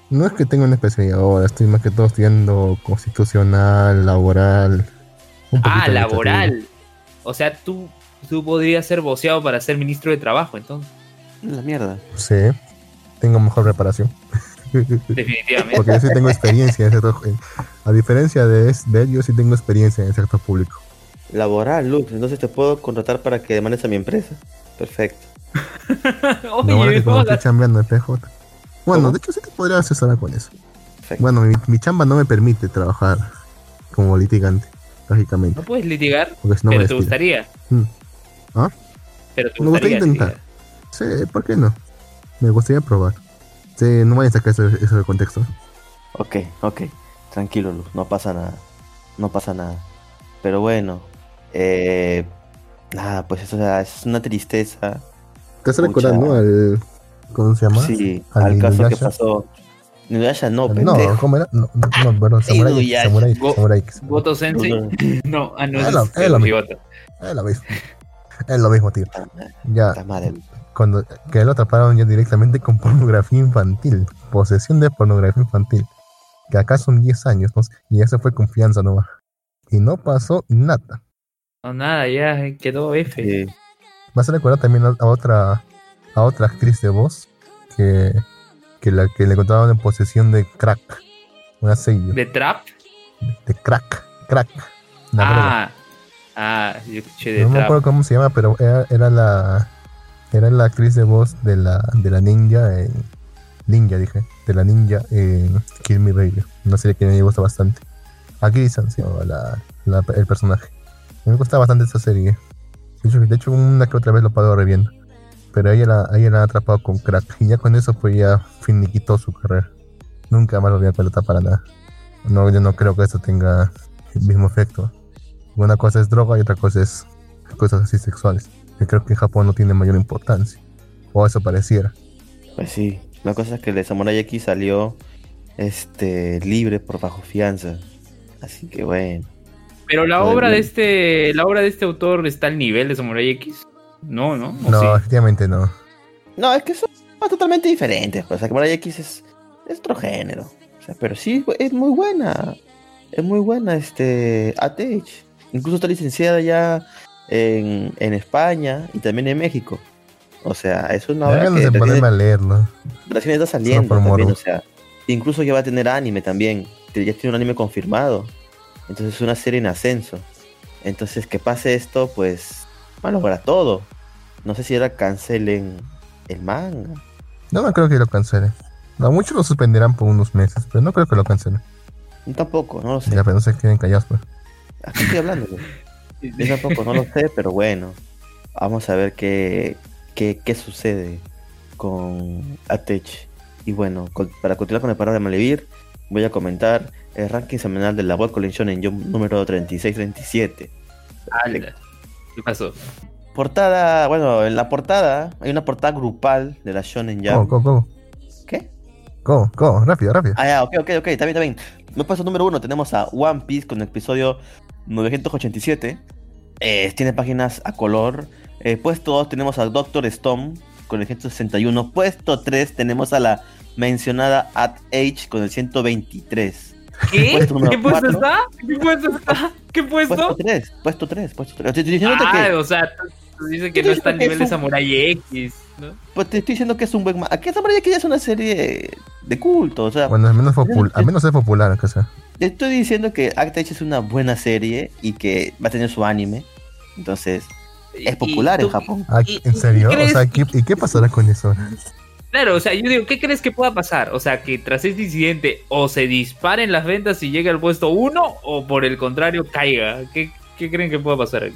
No es que tenga una especialidad ahora, estoy más que todo estudiando constitucional, laboral. un Ah, laboral. O sea, tú, tú podrías ser voceado para ser ministro de trabajo, entonces. La mierda. Sí, tengo mejor reparación. Definitivamente. Porque yo sí tengo experiencia en el sector. A diferencia de, de él, yo sí tengo experiencia en el sector público. Laboral, Lux. Entonces te puedo contratar para que demandes a mi empresa. Perfecto. No vale Oye, que como hola. estoy chambeando en PJ. Bueno, ¿Cómo? de hecho sí te podría asesorar con eso. Perfecto. Bueno, mi, mi chamba no me permite trabajar como litigante, lógicamente. No puedes litigar, Porque si no me pero te gustaría. Mm. ¿Ah? Pero te Me gustaría gustaría intentar. litigar. Sí, ¿por qué no? Me gustaría probar. Sí, no vayan a sacar eso, eso del contexto. Ok, ok. Tranquilo, Luz. No pasa nada. No pasa nada. Pero bueno. Eh, nada, pues eso o sea, es una tristeza. ¿Te hace recordar, no? Al, ¿Cómo se llama? Sí, ¿Al al caso que pasó. Inuyasha no, no. ¿cómo era? No, no, perdón, Samurai, Inuyasha. Samurai, Go- Samurai. Sensei. No, No, ah, no Es lo- es lo mismo. Es lo mismo. Es lo mismo, tío. Madre, Ya, cuando que lo atraparon ya directamente con pornografía infantil. Posesión de pornografía infantil. Que acá son 10 años, ¿no? Y eso fue confianza nomás. Y no pasó nada. No, nada, ya quedó F. Sí. Me hace recordar también a, otra a otra actriz de voz que, que la que le encontraron en posesión de crack. Una sello. ¿De Trap? De crack. Crack. Ah, ah, yo escuché de No me acuerdo cómo se llama, pero era, era la era la actriz de voz de la de la ninja en ninja dije, de la ninja en Kill Me Baby, una serie que me gusta bastante. Aquí se llama la, la- el personaje. Me gusta bastante esta serie. De hecho, de hecho una que otra vez lo pago reviendo. Pero ella la, ella la han atrapado con crack. Y ya con eso pues ya finiquitó su carrera. Nunca más lo voy a pelota para nada. No, yo no creo que esto tenga el mismo efecto. Una cosa es droga y otra cosa es cosas así sexuales. Que creo que en Japón no tiene mayor importancia. O eso pareciera. Pues sí. La cosa es que el de Samurai X salió este libre por bajo fianza. Así que bueno. Pero la obra de este, la obra de este autor está al nivel de Samurai X. No, ¿no? ¿O No, sí? efectivamente no. No, es que son totalmente diferentes. Pues Samurai X es, es otro género. O sea, pero sí, es muy buena. Es muy buena este ATH. Incluso está licenciada ya en, en España y también en México. O sea, es una obra que se ponerme a leerlo. recién está saliendo también, o sea, incluso ya va a tener anime también. Ya tiene un anime confirmado. Entonces es una serie en ascenso. Entonces que pase esto, pues va a lograr todo. No sé si ahora cancelen el manga. No, no creo que lo cancelen. A muchos lo suspenderán por unos meses, pero no creo que lo cancelen. Yo tampoco, no lo sé. Ya, pero no se queden callados, pues. Aquí estoy hablando. Yo tampoco, no lo sé, pero bueno. Vamos a ver qué, qué, qué sucede con Atech. Y bueno, con- para continuar con el parado de Malevir, voy a comentar el ranking semanal de la World Collection en Jump número 36-37. Ala. ¿Qué pasó? Portada, bueno, en la portada hay una portada grupal de la Shonen Jump. go, go. ¿Qué? Go, go, rápido, rápido. Ah, ya, ok, ok, ok, está bien, está bien. Me paso número uno, tenemos a One Piece con el episodio 987. Eh, tiene páginas a color. Eh, puesto 2 tenemos a Doctor Stone con el 161. Puesto 3 tenemos a la mencionada At Age con el 123. ¿Qué? Puesto ¿Qué puesto cuatro. está? ¿Qué puesto está? ¿Qué Puesto puesto? 3, puesto 3, puesto 3. Estoy diciéndote Ah, que, o sea, dices que no está al nivel de es un- Samurai X, ¿no? pues te estoy diciendo que es un buen manga. Aquí Samurai X ya es una serie de culto. O sea, Bueno, al menos, popul al menos es popular, aunque sea. Te estoy diciendo que Act Age es una buena serie y que va a tener su anime. Entonces, es Y- popular y en tú- Japón. Ah, ¿Y- ¿En y serio? O crees sea, ¿qué, ¿y qué pasará con eso? Claro, o sea, yo digo, ¿qué crees que pueda pasar? O sea, que tras este incidente o se disparen las ventas y llegue al puesto 1 o por el contrario caiga. ¿Qué, qué creen que pueda pasar? aquí?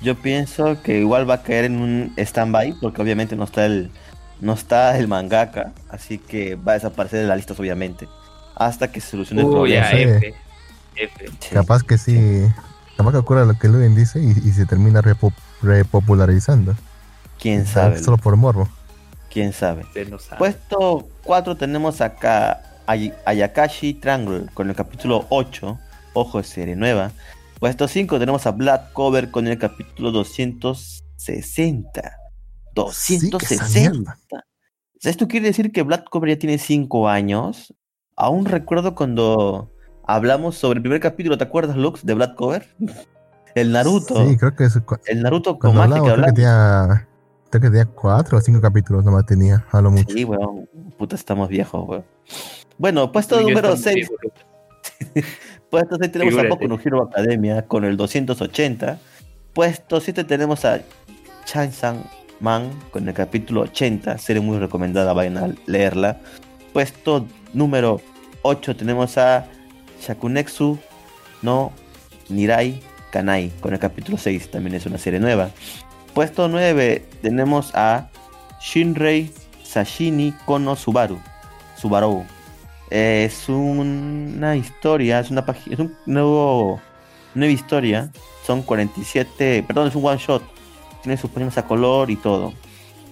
Yo pienso que igual va a caer en un stand-by, porque obviamente no está el no está el mangaka, así que va a desaparecer de las listas obviamente, hasta que se solucione el Uy, problema. ya. F. F. Sí. Capaz que sí. Capaz que ocurra lo que Luden dice y, y se termina repo- repopularizando. ¿Quién sabe? Solo por morbo. ¿Quién sabe? Usted no sabe. Puesto 4 tenemos acá Ay- Ayakashi Triangle con el capítulo 8, ojo de serie nueva. Puesto 5 tenemos a Black Cover con el capítulo 260. Sí, que esa 260. mierda. ¿Esto quiere decir que Black Cover ya tiene 5 años? Aún recuerdo cuando hablamos sobre el primer capítulo, ¿te acuerdas, Lux, de Black Cover? El Naruto. Sí, creo que es, El Naruto con que hablamos, creo que tenía. Cuatro o cinco capítulos nomás tenía, a lo mucho. Sí, weón. Puta, estamos viejos, weón. Bueno, puesto yo número estamos 6. viejos, loco. Puesto 6 tenemos Figúrate. a Boku no Hero Academia con el 280. Puesto 7 tenemos a Chainsan Man con el capítulo 80. Serie muy recomendada, vayan a leerla. Puesto número 8 tenemos a Shakunexu no Nirai Kanai con el capítulo 6. También es una serie nueva. Puesto 9 tenemos a Shinrei Sashini Kono Subaru. Subaru. Es una historia, es una página, es un nuevo nueva historia. Son 47, perdón, es un one shot. Tiene sus páginas a color y todo.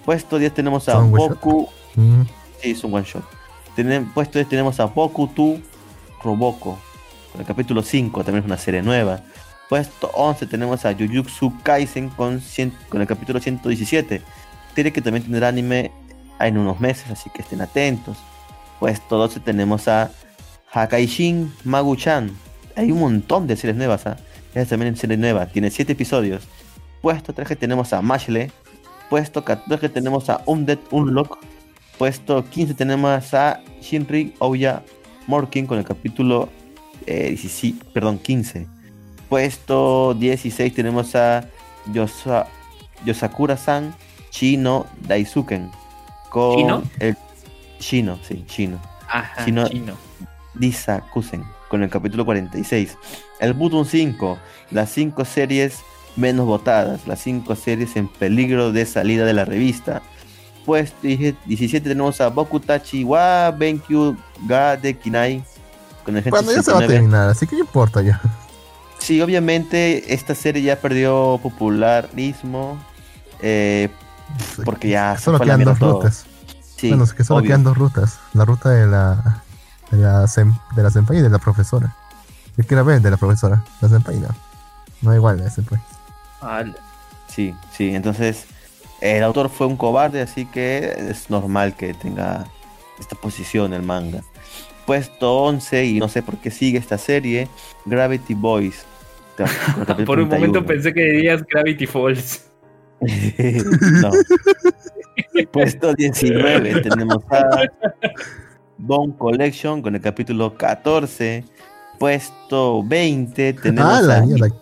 Puesto 10 tenemos a. Boku, Mm, sí, es un one shot. Tenem- puesto 10 tenemos a Boku tu Roboko. Con el capítulo 5, también es una serie nueva. Puesto 11 tenemos a Jujutsu Kaisen con, 100 con el capítulo 117. Tiene que también tener anime en unos meses, así que estén atentos. Puesto 12 tenemos a Hakaishin Magu-chan. Hay un montón de series nuevas. Esta también es serie nueva, tiene 7 episodios. Puesto 13 tenemos a Mashle. Puesto 14 tenemos a Undead Unlock. Puesto 15 tenemos a Shinri Ouya Morkin con el capítulo eh, 17, perdón, 15. Puesto 16 tenemos a Yosa- Yosakura-san Chino Daisuken. Con ¿Chino? El Chino, sí, Chino. Ajá, Chino- chino. Lisa Kusen con el capítulo 46. El Button 5, las 5 series menos votadas, las 5 series en peligro de salida de la revista. Pues 17 tenemos a Bokutachi wa Benkyu ga de Kinai con el Cuando ya se va a 169. terminar, así que no importa ya. Sí, obviamente esta serie ya perdió popularismo eh, porque ya se Solo la quedan dos todo. rutas. Sí, bueno, es que solo obvio. quedan dos rutas. La ruta de la de la, sem- de la senpai y de la profesora. Yo quiero ver de la profesora. La senpai no. No da igual la senpai. Sí, sí, entonces el autor fue un cobarde, así que es normal que tenga esta posición el manga. Puesto 11, y no sé por qué sigue esta serie, Gravity Boys. Por un momento pensé que dirías Gravity Falls. no. Puesto 19 tenemos a Bone Collection con el capítulo 14. Puesto 20 tenemos Ah, la a.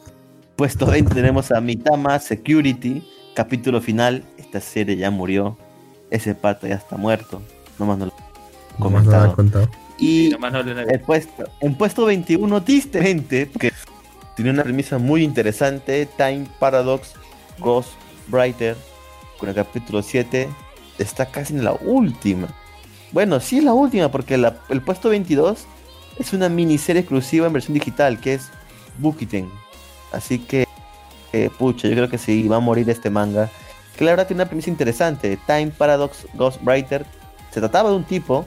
Puesto 20 tenemos a Mitama Security, capítulo final. Esta serie ya murió. Ese pata ya está muerto. Nomás no lo he Nomás no lo comentado. he contado. Y no el puesto, en puesto 21, tristemente, porque tiene una premisa muy interesante. Time Paradox Ghost Brighter, con el capítulo 7, está casi en la última. Bueno, sí es la última, porque el puesto 22 es una miniserie exclusiva en versión digital, que es Bukiten. Así que, eh, pucha, yo creo que sí, va a morir este manga. Que la verdad tiene una premisa interesante. Time Paradox Ghostwriter. Se trataba de un tipo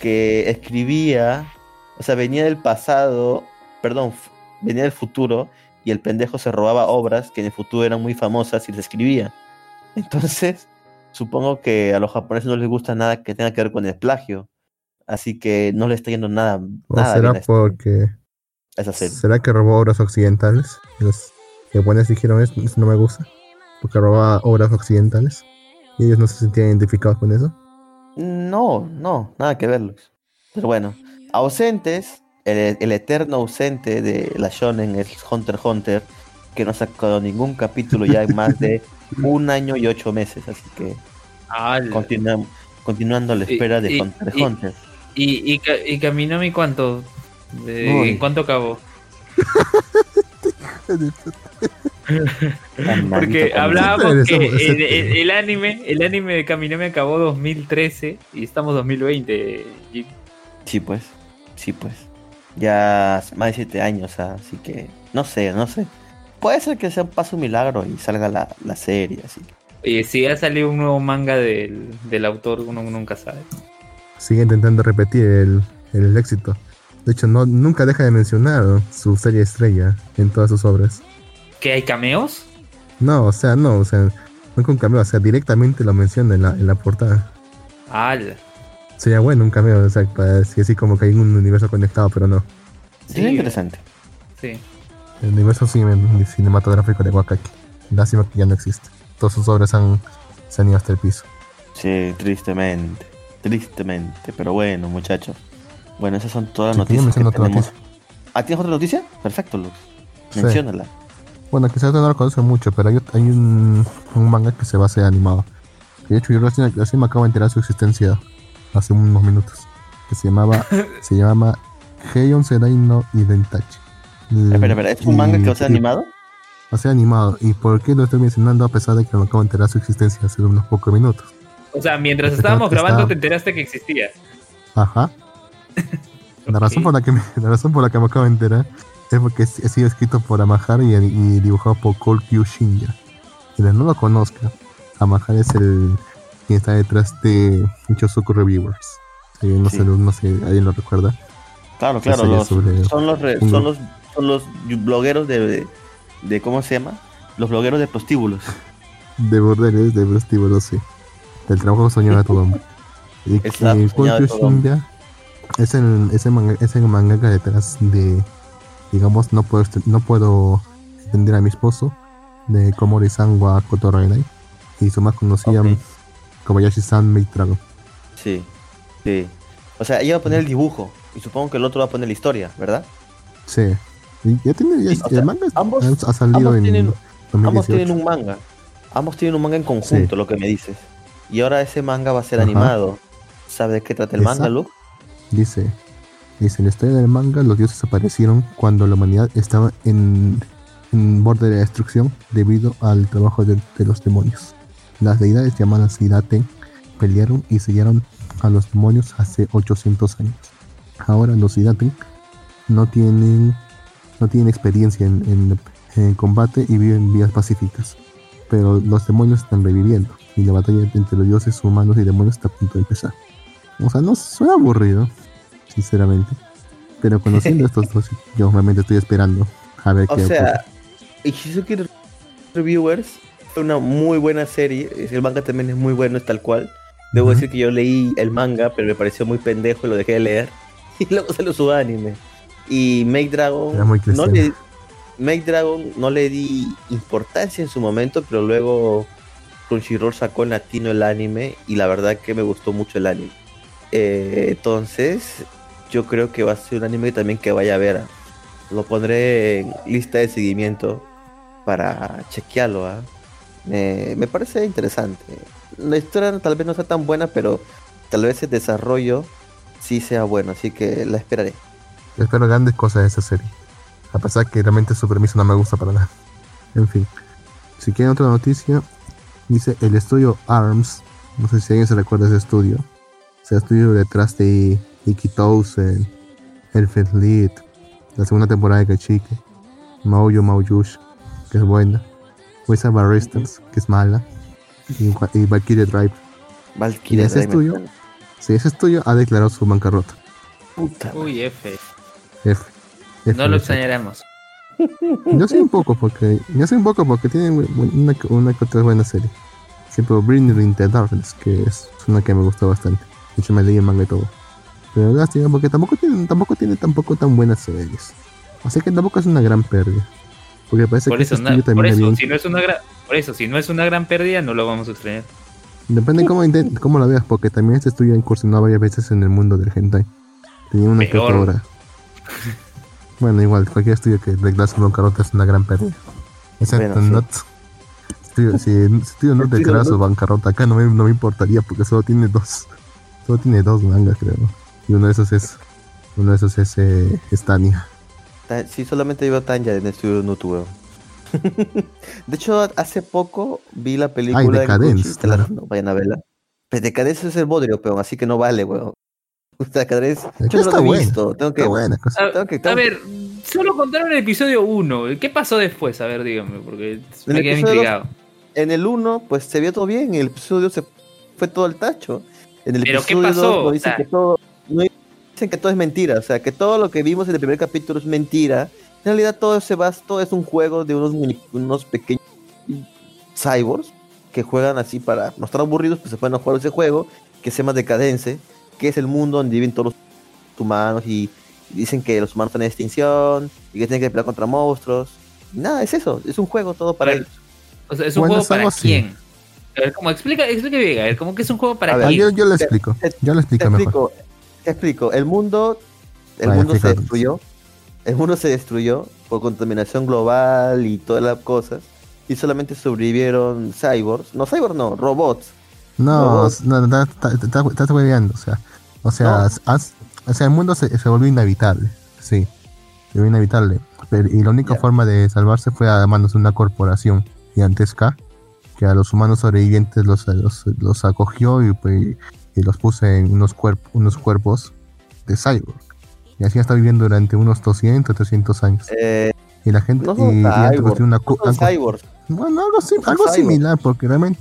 que escribía, o sea, venía del pasado, perdón, venía del futuro y el pendejo se robaba obras que en el futuro eran muy famosas y las escribía. Entonces, supongo que a los japoneses no les gusta nada que tenga que ver con el plagio. Así que no le está yendo nada, ¿O nada será bien porque a esa serie. será que robó obras occidentales? Los japoneses dijeron eso, eso no me gusta. Porque robaba obras occidentales. Y ellos no se sentían identificados con eso. No, no, nada que verlos. Pero bueno, ausentes, el, el eterno ausente de la Shonen es Hunter x Hunter, que no ha sacado ningún capítulo ya en más de un año y ocho meses, así que continuamos, continuando a la Y- espera de y- Hunter x y- Hunter. ¿Y, y, y cuánto? De-. ¿En cuánto acabó? Porque hablábamos que el, tema. el- el anime, el anime de Kaminami acabó 2013 y estamos 2020. Y- Sí, pues. Sí, pues. Ya más de siete años, ah, así que no sé, no sé. Puede ser que sea un paso milagro y salga la, la serie, así. Oye, si ha salido un nuevo manga del, del autor, uno nunca sabe. Sigue intentando repetir el, el éxito. De hecho, no, nunca deja de mencionar su serie estrella en todas sus obras. ¿Que hay cameos? No, o sea, no, o sea, no con cameo, o sea, directamente lo menciona en la, en la portada. ¡Hala! Sería bueno un cameo, o sea, para decir así como que hay un universo conectado, pero no. Sería Sí. interesante. Sí. El universo cine- cinematográfico de Wakaki. Lástima que ya no existe. Todas sus obras han, se han ido hasta el piso. Sí, tristemente. Tristemente. Pero bueno, muchachos. Bueno, esas son todas las Sí, noticias que tenemos. noticia. ¿Ah, tienes otra noticia? Perfecto, Lux. Sí. Menciónala. Bueno, quizás no lo conocen mucho, pero hay, hay un, un manga que se va a hacer animado. De hecho yo recién, recién me acabo de enterar de su existencia hace unos minutos. Que se llamaba, se llama Heion Sedai no Identachi. Espera, espera, ¿es un manga que va a ser animado? Va a ser animado. ¿Y por qué lo estoy mencionando a pesar de que me acabo de enterar su existencia hace unos pocos minutos? O sea, mientras Porque estábamos grabando te enteraste que existía. Ajá. La razón por la que me, la razón por la que me acabo de enterar es porque ha sido escrito por Amahara y, y dibujado por Kolkyu Shinja. Quienes no lo conozcan, Amahara es el quien está detrás de Chosuku Reviewers. Si no, Sí. no sé, alguien lo recuerda. Claro, claro. Los, son, los re- son, los, son los blogueros de, de. ¿Cómo se llama? Los blogueros de prostíbulos. De bordeles, de prostíbulos, sí. Del trabajo soñado de todo hombre. Y que de. Shinja es el, es, el manga, es el mangaka detrás de, digamos, no puedo, no puedo entender a mi esposo, de Komori-san wa Kotorenai, y su más conocida Ok. Kobayashi-san Maid Dragon. Sí, sí. O sea, ella va a poner el dibujo. Y supongo que el otro va a poner la historia, ¿verdad? Sí. Y ya tiene, ya- Sí, o sea, el manga ambos- ha, salido ambos en tienen- 2018. Ambos tienen un manga. Ambos tienen un manga en conjunto, Sí. lo que me dices. Y ahora ese manga va a ser Ajá. animado. ¿Sabes de qué trata el manga. Luke? Dice, dice, en la historia del manga los dioses aparecieron cuando la humanidad estaba en, en borde de la destrucción debido al trabajo de, de los demonios. Las deidades llamadas Hidaten pelearon y sellaron a los demonios hace 800 años. Ahora los Hidaten no tienen, no tienen experiencia en, en- en combate y viven vidas pacíficas. Pero los demonios están reviviendo y la batalla entre los dioses humanos y demonios está a punto de empezar. O sea, no suena aburrido, sinceramente. Pero conociendo estos dos, yo realmente estoy esperando a ver O qué sea, Ishizuki Reviewers fue una muy buena serie. El manga también es muy bueno, es tal cual. Debo decir que yo leí el manga, pero me pareció muy pendejo y lo dejé de leer. Y luego salió su anime. Y Make Dragon. Era muy no le, Make Dragon no le di importancia en su momento, pero luego Crunchyroll sacó en latino el anime y la verdad que me gustó mucho el anime. Eh, entonces, yo creo que va a ser un anime también que vaya a ver. Lo pondré en lista de seguimiento para chequearlo. ¿ah? Me, parece interesante. La historia tal vez no sea tan buena, pero tal vez el desarrollo sí sea bueno, así que la esperaré. Espero grandes cosas de esa serie. A pesar que realmente su premisa no me gusta para nada. En fin. Si quieren otra noticia, dice el estudio ARMS. No sé si alguien se recuerda ese estudio. Es el estudio detrás de Iki Towson, Elfred Lead, la segunda temporada de Kachike, Maoyo Maoyush, que es buena, Wisa Barristans, que es mala, y, y Valkyrie Drive. Valkyria ¿Y ese Drive, estudio? Sí, ese estudio ha declarado su bancarrota. Puta. Uy, F. F. F No lo extrañaremos. Yo sé un poco porque yo sé un poco porque tiene una, que- una que otra buena serie. Ejemplo, Bringing in the Darkness, que es una que me gustó bastante. De hecho me leí el manga y todo. Pero lástima porque tampoco tiene, tampoco tiene tampoco tan buenas series. Así que tampoco es una gran pérdida. Porque parece Por que eso, este na- por, eso si no es una gran, por eso, si no es una gran pérdida, no lo vamos a extrañar. Depende cómo, cómo lo veas, porque también este estudio incursionó varias veces en el mundo del hentai. Tenía una que obra. Bueno, igual, cualquier estudio que declare su bancarrota es una gran pérdida. Excepto Bueno, sí. Not. Estudio- si el estudio no Estudio declara su Not. bancarrota acá no me, no me importaría porque solo tiene dos, Solo tiene dos mangas, creo. Y uno de esos es. Uno de esos es eh, Stania. Sí, solamente iba Tanya en el estudio Nutu. De hecho, hace poco vi la película en Decadence, Crunchy, te la- claro. no vayan a verla. Pero Decadence es el bodrio, peón, así que no vale, weón. Que yo no lo he visto, tengo que... Qué buena cosa. A, Tengo que- a tengo que- ver, solo contaron el episodio 1. ¿Qué pasó después? A ver, dígame, porque En me el quedé intrigado. En el 1, pues se vio todo bien, en el episodio se fue todo el tacho. En el ¿Pero qué episodio pasó? 2 nos dicen que todo... no dicen que todo es mentira, o sea, que todo lo que vimos en el primer capítulo es mentira. En realidad todo se basa, todo es un juego de unos, unos pequeños cyborgs que juegan así para no estar aburridos, pues se pueden jugar ese juego que se llama Decadence, que es el mundo donde viven todos los humanos y dicen que los humanos están en extinción y que tienen que pelear contra monstruos. Y nada, es eso, es un juego todo para ellos. O sea, ¿es un Bueno, juego para así. quién? A ver, como explica, explica bien, a ver, como que es un juego para ver, quién. yo, yo lo explico. te- Yo lo Te explico mejor. explico, te explico. El mundo, el Vaya, mundo se destruyó. El mundo se destruyó por contaminación global y todas las cosas. Y solamente sobrevivieron cyborgs. No, cyborgs no, robots. No, No. no, no, está- está- está- estás hueveando, o sea, o sea, No. has- o sea, el mundo se, se volvió inhabitable, sí, se volvió inhabitable, pero, y la única Ya. forma de salvarse fue a manos de una corporación gigantesca que a los humanos sobrevivientes los, los, los acogió y, pues, y los puso en unos, cuerp- unos cuerpos de cyborg. Y así está viviendo durante unos 200, 300 años. Eh, Y la gente no y, y cyborgs, construido una, no son cyborgs. bueno, algo, sim- Son algo cyborgs. similar, porque realmente,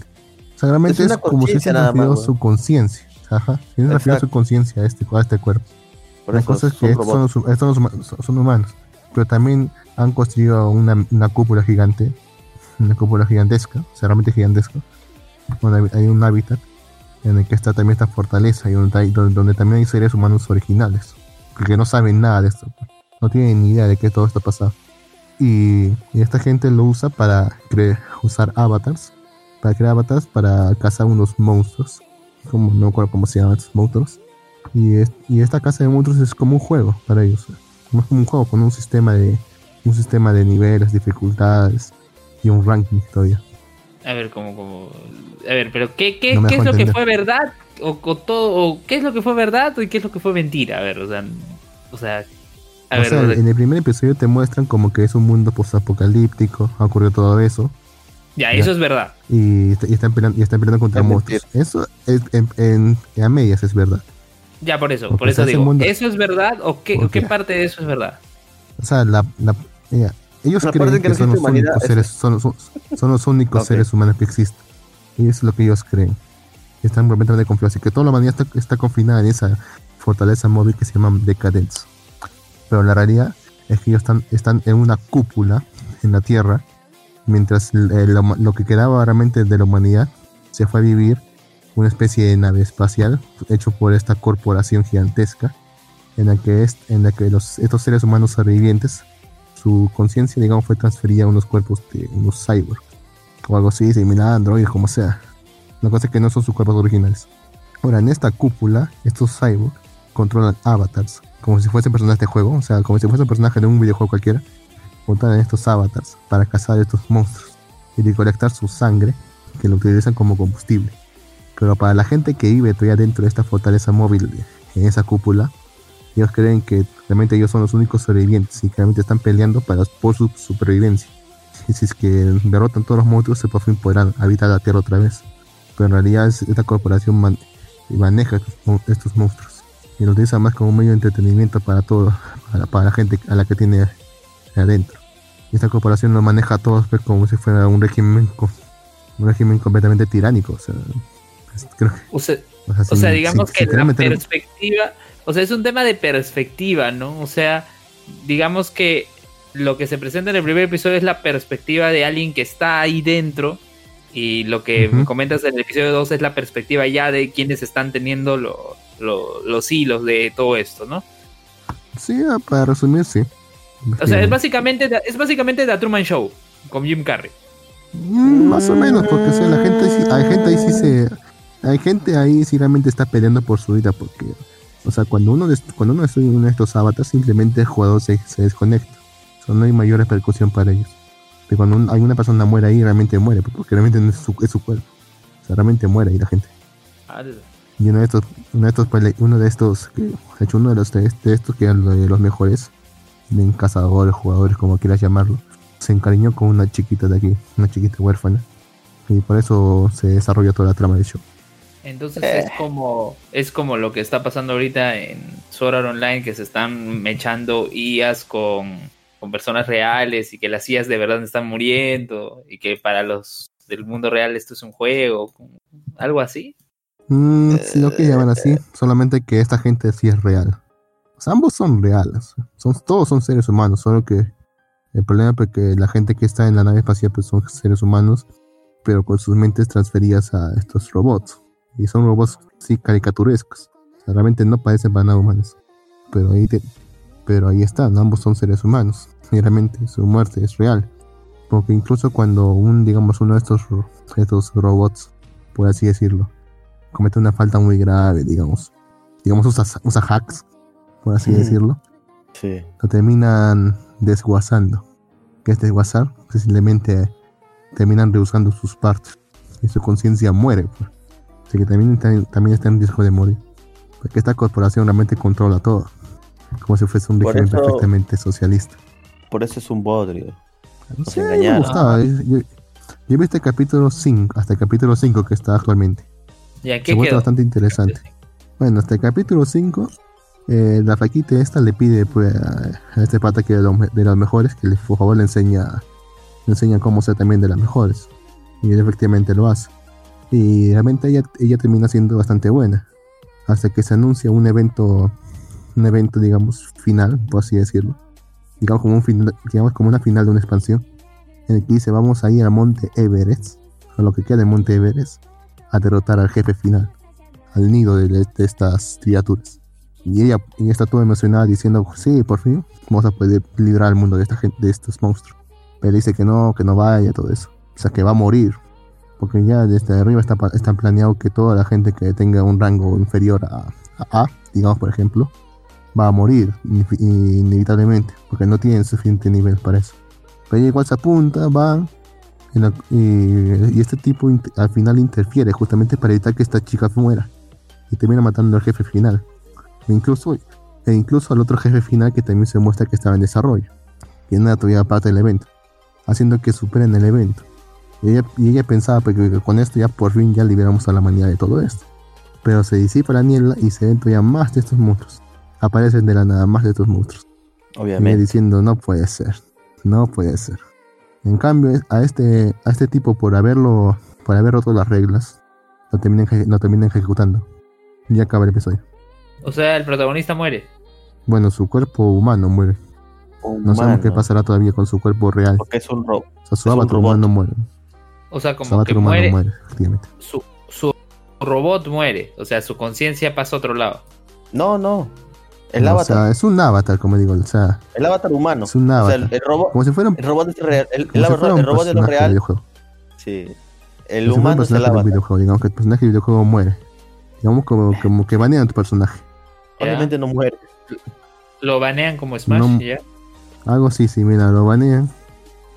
o sea, realmente Es es, como si se más, su conciencia. Ajá, se transfirió su conciencia a este, a este cuerpo. Por La cosa es que estos son, estos son, huma- son- son humanos, pero también han construido una, una cúpula gigante, una cúpula gigantesca, o sea, realmente gigantesca, donde hay un hábitat en el que está también esta fortaleza y donde, donde, donde también hay seres humanos originales, que no saben nada de esto, no tienen ni idea de que todo esto ha pasado. Y, y esta gente lo usa para usar avatars, para crear avatars para cazar unos monstruos, como no me acuerdo cómo se llaman estos monstruos. Y, es- y esta casa de monstruos es como un juego para ellos, es como un juego con un sistema de un sistema de niveles, dificultades y un ranking todavía. A ver, como, como... A ver, pero ¿qué, qué, No qué es lo que fue verdad? O, o todo, o ¿Qué es lo que fue verdad y qué es lo que fue mentira? A ver, o sea... O sea... A o ver, sea, o sea, en el primer episodio te muestran como que es un mundo postapocalíptico, ha ocurrido todo eso, ya, ya. eso es verdad. y, y están peleando, y están peleando contra Es monstruos. Eso es, en, en- en a medias es verdad. Ya, por eso, Porque por eso digo. mundo- ¿Eso es verdad o qué, o Porque- qué parte de eso es verdad? O sea, la, la- ellos creen que, son los únicos es- seres, son, son- son los únicos seres humanos que existen. Y eso es lo que ellos creen. Están completamente confiados. Así que toda la humanidad está, está confinada en esa fortaleza móvil que se llama Decadence. Pero la realidad es que ellos están, están en una cúpula en la Tierra, mientras lo, lo que quedaba realmente de la humanidad se fue a vivir una especie de nave espacial hecho por esta corporación gigantesca en la que, es, en la que los, estos seres humanos sobrevivientes, su conciencia, digamos, fue transferida a unos cuerpos de unos cyborgs o algo así, similar a androides, como sea. La cosa es que no son sus cuerpos originales. Ahora, en esta cúpula, estos cyborgs controlan avatars, como si fuesen personajes de juego, o sea, como si fuesen personajes de un videojuego cualquiera. Controlan estos avatars para cazar estos monstruos y recolectar su sangre, que lo utilizan como combustible. Pero para la gente que vive todavía dentro de esta fortaleza móvil, en esa cúpula, ellos creen que realmente ellos son los únicos sobrevivientes y que realmente están peleando para, por su supervivencia. Y si es que derrotan todos los monstruos, se por fin podrán habitar la Tierra otra vez. Pero en realidad es- esta corporación man- maneja estos, estos monstruos y lo utiliza más como un medio de entretenimiento para todo, para, para la gente a la que tiene adentro. Y esta corporación lo maneja a todos pues, como si fuera un régimen, un régimen completamente tiránico. O sea, creo que- O sea, o sea, O sin- sea, sin- digamos sin que la meter- perspectiva, o sea, es un tema de perspectiva, ¿no? O sea, digamos que lo que se presenta en el primer episodio es la perspectiva de alguien que está ahí dentro y lo que Ujú. comentas en el episodio 2 es la perspectiva ya de quienes están teniendo lo- lo- los hilos de todo esto, ¿no? Sí, ah, para resumir, sí. O sea, es básicamente, es básicamente The Truman Show con Jim Carrey. Mm, más o menos, porque o sea, la gente hay gente ahí sí se hay gente ahí sí realmente está peleando por su vida porque o sea, cuando uno cuando uno es uno de estos avatars simplemente el jugador se, se desconecta. O sea, no hay mayor repercusión para ellos. Pero cuando un- alguna persona muere ahí realmente muere porque realmente no es su, es su cuerpo. O sea, realmente muere ahí la gente. Y uno de estos, uno de estos, uno de estos, que, de hecho uno de los de, de estos que eran lo de los mejores, bien cazadores, jugadores, como quieras llamarlo, se encariñó con una chiquita de aquí, una chiquita huérfana. Y por eso se desarrolla toda la trama del show. Entonces Eh. es como es como lo que está pasando ahorita en Sword Art Online que se están mechando IAs con, con personas reales y que las IAs de verdad están muriendo y que para los del mundo real esto es un juego, algo así. Mm, si lo que llaman así, solamente que esta gente sí es real. O sea, ambos son reales. Son, todos son seres humanos, solo que el problema es que la gente que está en la nave espacial pues son seres humanos, pero con sus mentes transferidas a estos robots. Y son robots sí caricaturescos. O sea, realmente no parecen para nada humanos. Pero ahí, te- pero ahí están, ambos son seres humanos. Y realmente su muerte es real. Porque incluso cuando un, digamos, uno de estos, estos robots, por así decirlo, comete una falta muy grave, digamos. Digamos, usa, usa hacks, por así decirlo. Sí. Lo terminan desguazando. Que es desguazar, simplemente terminan rehusando sus partes. Y su conciencia muere. pues. Así que también, está- también está en riesgo de morir. Porque esta corporación realmente controla todo. Como si fuese un régimen perfectamente socialista. Por eso es un bodrio. Nos Sí, me gustaba. Yo, yo- yo vi este capítulo 5, hasta el capítulo 5 que está actualmente. Ya Se qué vuelve quedó. bastante interesante. Bueno, hasta el capítulo 5, eh, la faquita esta le pide pues, a, este pata que es de los, de los mejores que le, por favor le enseña, le enseña cómo ser también de las mejores. Y él efectivamente lo hace. Y realmente ella, ella termina siendo bastante buena. Hasta que se anuncia un evento, un evento digamos final, por así decirlo. Digamos como, un final, digamos como una final de una expansión. En el que dice vamos a ir al monte Everest, a lo que queda del monte Everest, a derrotar al jefe final al nido de, de estas criaturas. Y ella, ella está toda emocionada diciendo, sí, por fin vamos a poder librar al mundo de, esta gente, de estos monstruos. Pero dice que no, que no vaya, todo eso. O sea, que va a morir. Porque ya desde arriba está, está planeado que toda la gente que tenga un rango inferior a, a digamos por ejemplo, va a morir inevitablemente. Porque no tienen suficiente nivel para eso. Pero igual se apunta, va, en y, y este tipo al final interfiere justamente para evitar que esta chica muera y termina matando al jefe final. E incluso, e incluso al otro jefe final que también se muestra que estaba en desarrollo, no era todavía parte del evento, haciendo que superen el evento. Y ella, y ella pensaba pues, que con esto ya por fin ya liberamos a la humanidad de todo esto. Pero se disipa la niebla y se ven todavía más de estos monstruos. Aparecen de la nada más de estos monstruos. Y ella Obviamente. diciendo, no puede ser, no puede ser. En cambio, a este, a este tipo, por haberlo, por haber roto las reglas, lo terminan, lo terminan ejecutando. Y acaba el episodio. O sea, el protagonista muere. Bueno, su cuerpo humano muere. No sabemos qué pasará todavía con su cuerpo real. Porque es un robo. O sea, su es avatar robot. humano muere. O sea, como que muere, muere, efectivamente. su, su robot muere. O sea, su conciencia pasa a otro lado. No, no. El o avatar. sea, es un avatar, como digo. O sea, el avatar humano. es un O sea, avatar. el, el robot. como si fuera un, El robot es real. El, el, si fuera el un robot de lo real. videojuego. Sí. Como El si humano es el avatar. videojuego. Digamos que el personaje de videojuego muere. Digamos como, como que banean a tu personaje. Obviamente no muere. Lo banean como Smash No. ya. Algo así, sí, mira, lo banean.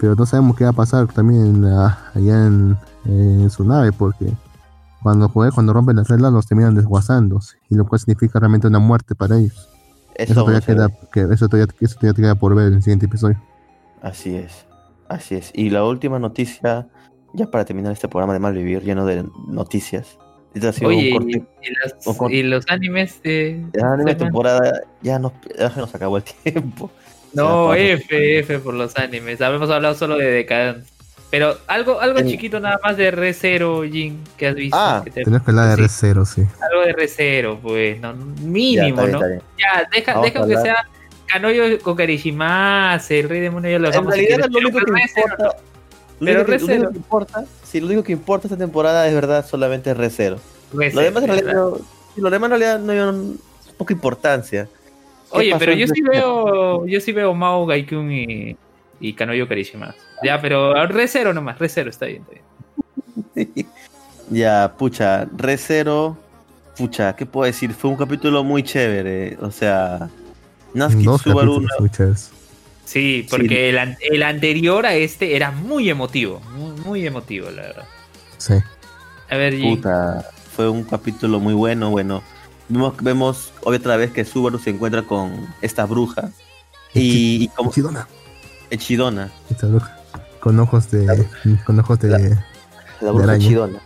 Pero no sabemos qué va a pasar también en la- allá en, en su nave, porque cuando juegan, cuando rompen las reglas, los terminan desguazando. Y lo cual significa realmente una muerte para ellos. Eso, todavía queda, que, eso todavía, eso todavía queda por ver en el siguiente episodio. Así es. Así es. Y la última noticia, ya para terminar este programa de Malvivir, lleno de noticias. Este Oye, y, corte. los animes de. La anime de- temporada ya nos, ya se nos acabó el tiempo. No, F, F por los animes. Habíamos hablado solo de Decadence. Pero algo, algo En- chiquito nada más de Re0, Jin, que has visto. Ah, que te- Tenemos que hablar de sí, R0, sí. Algo de Re0, pues, no, Ya, mínimo, está bien, ¿no? está bien. Ya, deja, Vamos deja que hablar. sea Kanoyo con Karishimasu, el rey demonio ya lo En dejamos si realidad quieres, lo único pero que importa. Lo Pero único, que, lo Re:Zero. único que importa, sí, lo único que importa esta temporada es verdad solamente Re:Zero. no, Lo Re:Zero, demás en realidad no, lo demás en realidad no hay poca importancia. ¿Qué Oye, pero yo sí veo, yo sí veo Mao Gaikun y, y Kanoyo Karishimasu. Ya, pero Re0 nomás, Re0 está bien, está bien. Ya, pucha, Re:Zero, pucha, ¿qué puedo decir? Fue un capítulo muy chévere, o sea, Natsuki Dos Subaru. Sí, porque El, an- el anterior a este era muy emotivo, muy, muy emotivo, la verdad. Sí. A ver, Jin, puta, Fue un capítulo muy bueno, bueno. Vemos, vemos otra vez que Subaru se encuentra con esta bruja. Y, y como Chidona. Echidona, Esta bruja. Con ojos de. Con ojos de. La- de la bruja araña. Echidona.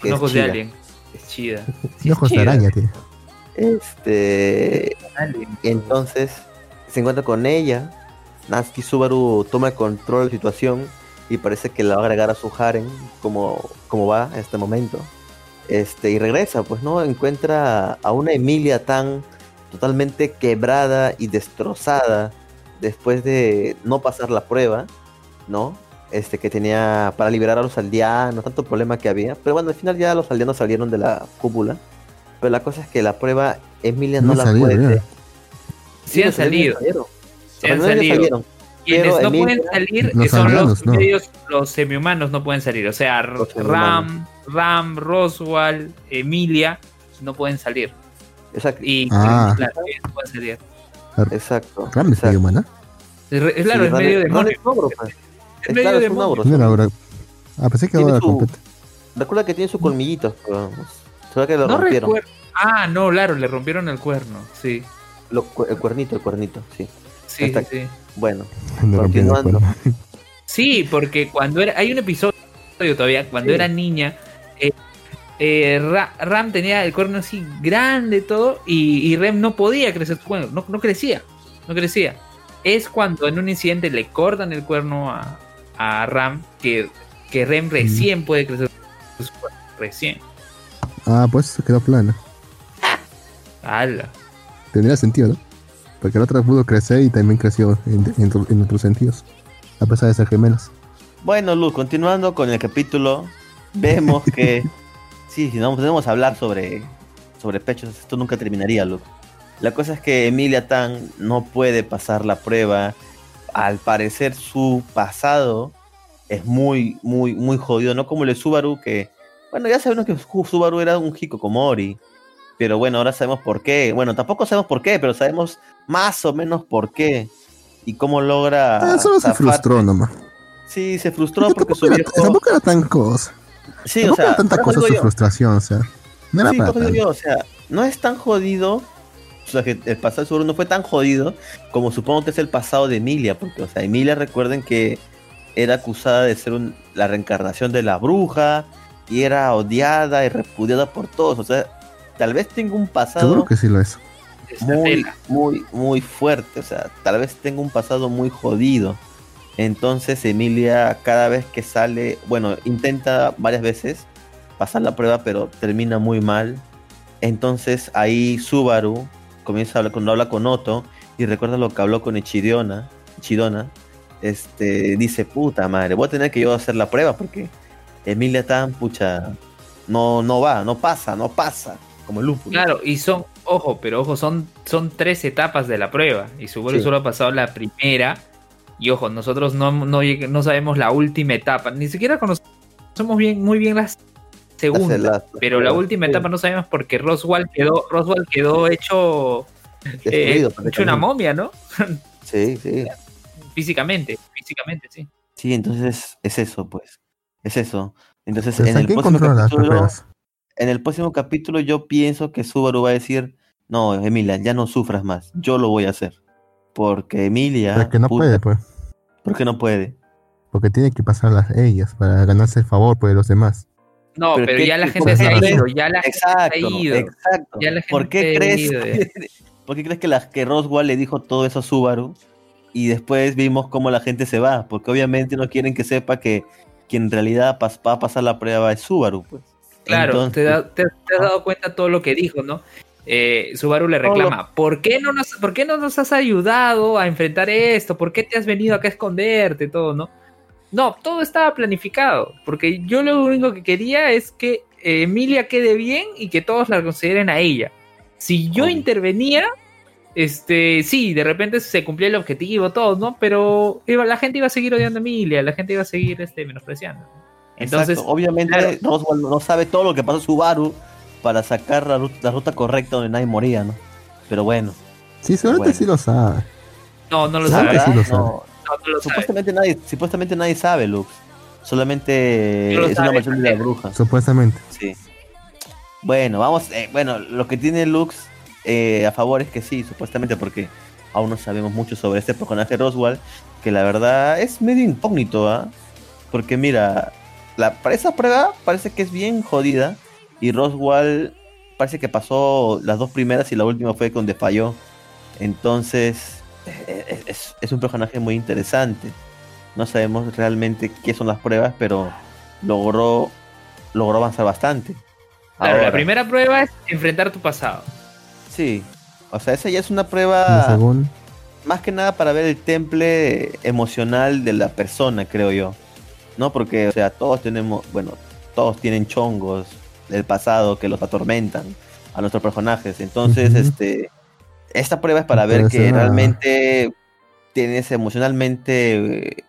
Con es ojos de chida. alien. Es chida. Sí, ojos es de araña, tío. Este. Entonces se encuentra con ella. Natsuki Subaru toma el control de la situación y parece que la va a agregar a su harem como, como va en este momento. Este, y regresa, pues no, encuentra a una Emilia tan totalmente quebrada y destrozada después de no pasar la prueba, ¿no? Este que tenía para liberar a los aldeanos, tanto problema que había. Pero bueno, al final ya los aldeanos salieron de la cúpula. Pero la cosa es que la prueba Emilia no, No la salió, puede. mira. Sí han salido. salieron. Sí han salido. salieron. Quienes Pero no pueden salir Los son los, no. medios, los semi-humanos no pueden salir. O sea, Los Ram. Ram, Roswell, Emilia no pueden salir. Exacto. Y Ah. claro, no pueden salir. Exacto. Ram es medio humana. Es Claro, Sí, es Ram medio Ram demonio. es un ogro, pues. Es Es medio claro, demonio. ahora. Ah, pensé que Tiene ahora completa. Recuerda que tiene sus colmillitos, pero se ve que lo No rompieron. recuerdo. Ah, no, claro, le rompieron el cuerno. Sí, Lo- cu- el cuernito, el cuernito, sí. Sí, sí. Bueno, Continuando. Sí, porque cuando era. Hay un episodio todavía, cuando Sí. era niña. eh, eh, Ra- Ram tenía el cuerno así grande todo y, y Rem no podía crecer su cuerno, no, no crecía, no crecía. Es cuando en un incidente le cortan el cuerno a, a Ram que, que Rem recién puede crecer su cuerno, recién. Ah, pues se quedó plana. ¡Hala! Tendría sentido, ¿no? Porque la otra pudo crecer y también creció en, en, en otros sentidos. A pesar de ser gemelas. bueno, Luz, continuando con el capítulo, vemos que sí, si no podemos hablar sobre, sobre pechos, esto nunca terminaría, Luz. La cosa es que Emilia Tan no puede pasar la prueba. Al parecer su pasado es muy, muy, muy jodido, no como el de Subaru que, bueno, ya sabemos que Su- Subaru era un Hikikomori, pero bueno, ahora sabemos por qué. Bueno, tampoco sabemos por qué, pero sabemos más o menos por qué y cómo logra. Ah, solo se frustró nomás. Sí, se frustró Porque porque su era, viejo. tampoco era tan cosa. Sí, o sea, era tanta cosa eso su yo. frustración, o sea. No era Sí, para eso tanto. yo, o sea, no es tan jodido. O sea, que el pasado de Subaru no fue tan jodido como supongo que es el pasado de Emilia, porque, o sea, Emilia, recuerden que era acusada de ser un- la reencarnación de la bruja y era odiada y repudiada por todos. O sea, tal vez tenga un pasado Seguro que sí lo es. muy, muy, muy fuerte. O sea, tal vez tenga un pasado muy jodido. Entonces Emilia cada vez que sale, bueno, intenta varias veces pasar la prueba, pero termina muy mal. Entonces ahí Subaru comienza a hablar cuando habla con Otto y recuerda lo que habló con Echidona, Echidona, este, dice, puta madre, voy a tener que yo hacer la prueba porque Emilia tan pucha, no, no va, no pasa, no pasa, como el lúpulo. Claro, y son, ojo, pero ojo, son, son tres etapas de la prueba. Y Subaru Sí. solo ha pasado la primera. Y ojo, nosotros no, no, lleg- no sabemos la última etapa. Ni siquiera conocemos bien, muy bien las las- Pero la última etapa no sabemos porque Roswell quedó, Roswell quedó hecho, eh, hecho una momia, ¿no? Sí, sí. Físicamente, físicamente, sí. Sí, entonces es eso, pues. Es eso. Entonces, en el, ¿quién próximo capítulo? En el próximo capítulo yo pienso que Subaru va a decir, no, Emilia, ya no sufras más, yo lo voy a hacer. Porque Emilia... Pero es que no puta, puede, pues. ¿Por qué no puede? Porque tiene que pasarlas ellas para ganarse el favor pues, de los demás. No, Pero ya la gente se ha ido, ya la Exacto, gente se ha ido. exacto. Ya la ¿Por qué ha crees ido, que, ¿Por qué crees que, la, que Roswell le dijo todo eso a Subaru? Y después vimos cómo la gente se va, porque obviamente no quieren que sepa que quien en realidad va a pasar la prueba es Subaru, pues. Claro, Entonces- te, da- te- te has dado cuenta todo lo que dijo, ¿no? Eh, Subaru le reclama, ¿por qué, no nos, ¿por qué no nos has ayudado a enfrentar esto? ¿Por qué te has venido acá a esconderte? Todo, ¿no? No, todo estaba planificado, porque yo lo único que quería es que eh, Emilia quede bien y que todos la consideren a ella. Si yo intervenía, este, sí, de repente se cumplía el objetivo, todo, ¿no? Pero iba- la gente iba a seguir odiando a Emilia, la gente iba a seguir este, menospreciando. Entonces, Exacto. obviamente claro. Roswell no sabe todo lo que pasó a Subaru para sacar la ruta, la ruta correcta donde nadie moría, ¿no? Pero bueno. Sí, seguramente Bueno. sí lo sabe. no, no lo sabe. que sí lo No, sabe. No, no lo sabe. supuestamente nadie, supuestamente nadie sabe, Lux. Solamente es una versión de la bruja. Supuestamente. Sí. Bueno, vamos, eh, bueno, lo que tiene Lux eh, a favor es que sí, supuestamente, porque aún no sabemos mucho sobre este personaje Roswell, que la verdad es medio incógnito, ¿ah? Porque mira, la, para esa prueba parece que es bien jodida, y Roswell parece que pasó las dos primeras y la última fue donde falló. Entonces, eh, es, es un personaje muy interesante. No sabemos realmente qué son las pruebas, pero logró, logró avanzar bastante. Claro, la primera prueba es enfrentar tu pasado. Sí, o sea, esa ya es una prueba más que nada para ver el temple emocional de la persona, creo yo. ¿No? Porque, o sea, todos tenemos, bueno, todos tienen chongos del pasado que los atormentan a nuestros personajes. Entonces, este, esta prueba es para ver que una- realmente tienes emocionalmente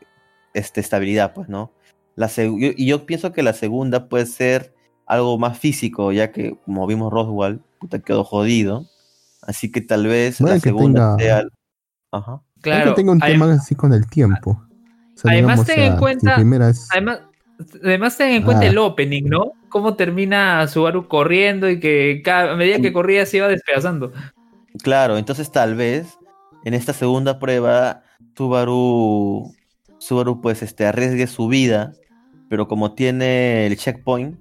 este, estabilidad, pues, ¿no? La y yo pienso que la segunda puede ser algo más físico, ya que, como vimos Roswell, puta, quedó jodido. Así que tal vez la que segunda tenga- sea... Ajá. Creo Claro. que tengo un tema así con el tiempo. Además, ten en ah, cuenta- primera es- Además, además ten en cuenta Ah. el opening, ¿no? Cómo termina Subaru corriendo y que cada, a medida que corría se iba despedazando. Claro, entonces tal vez en esta segunda prueba Subaru, Subaru pues este arriesgue su vida, pero como tiene el checkpoint,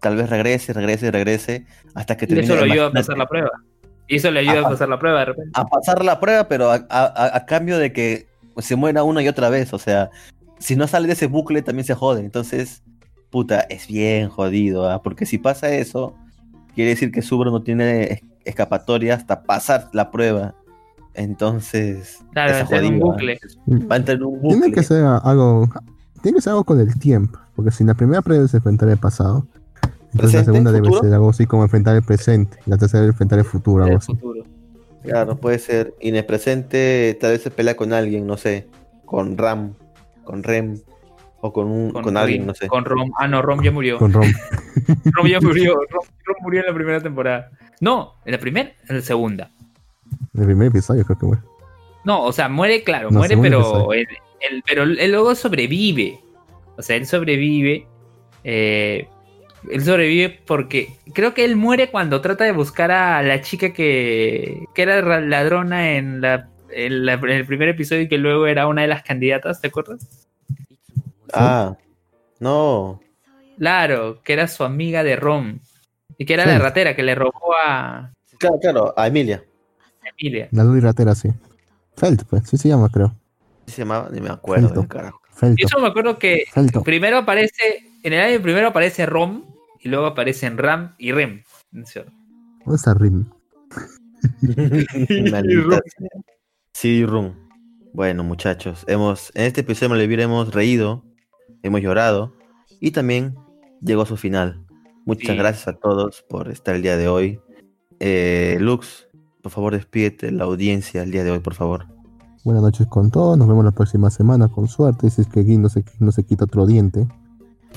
tal vez regrese, regrese, regrese hasta que Y termine. eso lo ayuda a pasar la prueba. Y eso le ayuda a pasar la prueba de repente. a pasar la prueba, pero a, a- a- a cambio de que se muera una y otra vez, o sea, si no sale de ese bucle también se jode, entonces, puta, es bien jodido, ¿ah? porque si pasa eso, quiere decir que Subaru no tiene es- escapatoria hasta pasar la prueba. Entonces, Claro, un ¿ah? Va a entrar en un bucle. Tiene que ser algo. Tiene que ser algo con el tiempo. Porque si la primera prueba es enfrentar el pasado. Entonces la segunda debe ¿Futuro? ser algo así como enfrentar el presente. Y la tercera enfrentar el futuro, algo así. futuro. Claro, puede ser. Y en el presente tal vez se pelea con alguien, no sé, con Ram, con Rem, o con, un, con, alguien, no sé. Con Rom. Ah, no, Rom ya murió. Con Rom. Rom ya murió. Rom, Rom murió en la primera temporada. No, en la primera, en la segunda. El primer episodio creo que fue. No, o sea, muere, claro, No, muere, pero él- pero él luego sobrevive. O sea, él sobrevive. eh, él sobrevive porque creo que él muere cuando trata de buscar a la chica que, que era ra- ladrona en, la, en, la- en el primer episodio y que luego era una de las candidatas, ¿te acuerdas? Ah, no. Claro, que era su amiga de Rom. Y que era Sí. la ratera que le robó a Claro, claro, a Emilia. Emilia. La Luli Ratera, sí. Felt, pues. Sí se llama, creo. ¿Qué se llamaba? Ni me acuerdo. Felton. del carajo. Y Felto. eso me acuerdo que Felto. primero aparece, en el año primero aparece Rom y luego aparecen Ram y Rem. ¿cierto? ¿Dónde está Rim? Sí, Rum. Bueno, muchachos, hemos en este episodio de Malvivir hemos reído, hemos llorado y también llegó a su final. Muchas Sí. gracias a todos por estar el día de hoy. Eh, Lux, por favor, despídete la audiencia el día de hoy, por favor. Buenas noches con todos. Nos vemos la próxima semana, con suerte. Si es que Gui no se, no se quita otro diente.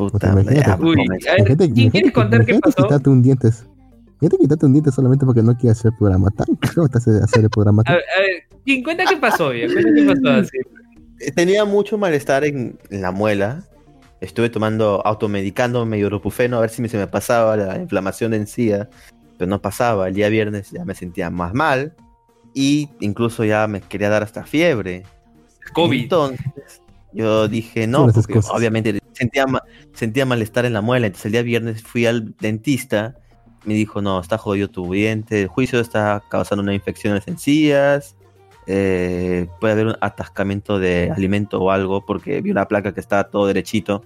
Puta imagínate. Uy, a ver, Imagínate- ¿quién quiere imagínate- contar qué imagínate pasó? quitarte un diente. Imagínate quitarte un diente solamente porque no quieres hacer programa. Tan el programa. A ver, a ver, ¿quién cuenta qué pasó? Ya? Cuenta qué pasó así. Eh, Tenía mucho malestar en, en la muela. Estuve tomando, automedicándome ibuprofeno a ver si me- se me pasaba la inflamación de encía, pero no pasaba. El día viernes ya me sentía más mal y incluso ya me quería dar hasta fiebre. COVID. Entonces yo dije no, porque obviamente sentía, ma- sentía malestar en la muela. Entonces el día viernes fui al dentista. Me dijo, no, está jodido tu diente, el juicio está causando una infección en las encías. eh, puede haber un atascamiento de alimento o algo porque vi una placa que estaba todo derechito.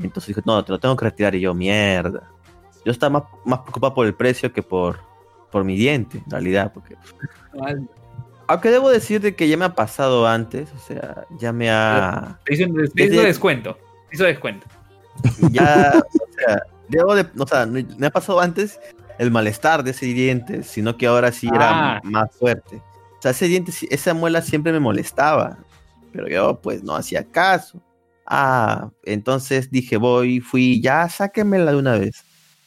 Entonces dijo, no, te lo tengo que retirar. Y yo, mierda. Yo estaba más, más preocupado por el precio que por, por mi diente, en realidad. Porque aunque debo decir de que ya me ha pasado antes, o sea, ya me ha... Te hizo, Desde- descuento. Hizo descuento. Ya, o sea, debo de... O sea, no- me ha pasado antes el malestar de ese diente, sino que ahora sí era Ah. más fuerte. O sea, ese diente, esa muela siempre me molestaba, pero yo pues no hacía caso. Ah, entonces dije, voy, fui, ya sáquenmela de una vez.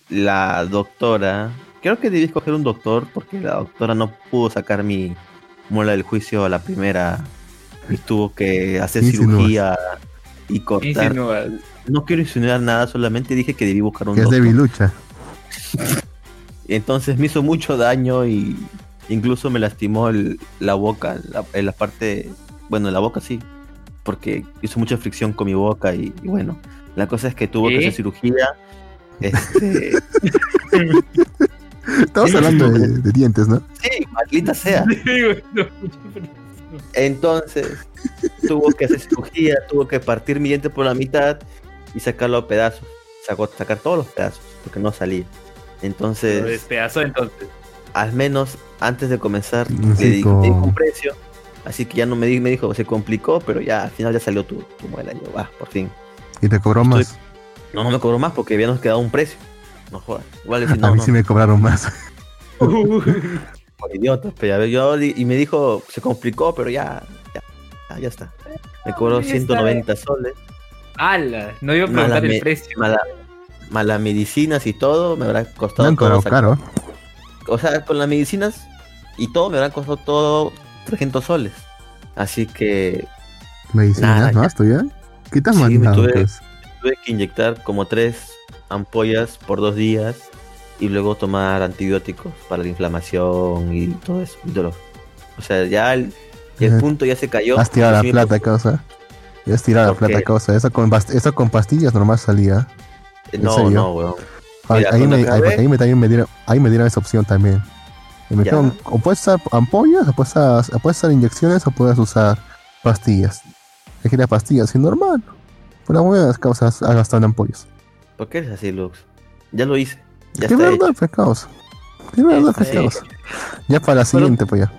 La doctora, creo que debí escoger un doctor porque la doctora no pudo sacar mi muela del juicio a la primera y tuvo que hacer cirugía y cortar. No quiero insinuar nada, solamente dije que debí buscar un Que es doctor. debilucha. Entonces me hizo mucho daño y incluso me lastimó el- la boca, la, en la parte, bueno, en la boca sí, porque hizo mucha fricción con mi boca y, y bueno, la cosa es que tuvo que ¿Qué? hacer cirugía. Este, Estamos hablando de, de dientes, ¿no? sí, maldita sea. Entonces tuvo que hacer cirugía, tuvo que partir mi diente por la mitad y sacarlo a pedazos. Sacó, sacar todos los pedazos, porque no salía. Entonces, despedazó entonces. al menos antes de comenzar, le di, un precio. Así que ya no me, di- me dijo, se complicó, pero ya al final ya salió tu, tu muela. Y yo, va, por fin. Y te cobró más. No, no me cobró más porque habíamos quedado un precio. No jodas. Igual a no, mí no, sí me cobraron más. por idiotas. Pero ya ve, yo, y me dijo, se complicó, pero ya, ya, ya, ya está. Me cobró Ah, ya está. 190 soles. ¡Hala! No iba a preguntar el precio. Mala, malas medicinas y todo, me habrá costado han todo. caro. O sea, con las medicinas y todo me habrán costado todo 300 soles. Así que Medicinas, Nada, ¿no? ya. ¿Esto ya? ¿Qué te has Sí, me tuve- pues? tuve que inyectar como tres ampollas por dos días y luego tomar antibióticos para la inflamación y todo eso, y dolor. O sea, ya el, el punto ya se cayó. Has tirado la plata, causa. Ya has tirado la ¿Por plata, causa. Eso con, eso con pastillas normal salía. ¿en No, serio? no, weón. Ahí, Mira, ahí cuando me, ahí, me, también me dieron, ahí me dieron esa opción también. Y me dijeron, o puedes usar ampollas, o puedes usar, puedes usar inyecciones, o puedes usar pastillas. Elegí las pastillas, y normal. Por las buenas causas, en ampollas. ¿Por qué eres así, Lux? Ya lo hice. Ya ¿Qué verdad, hecho. causa? ¿Qué verdad, causa? Ya para la Fueron- siguiente, pues ya.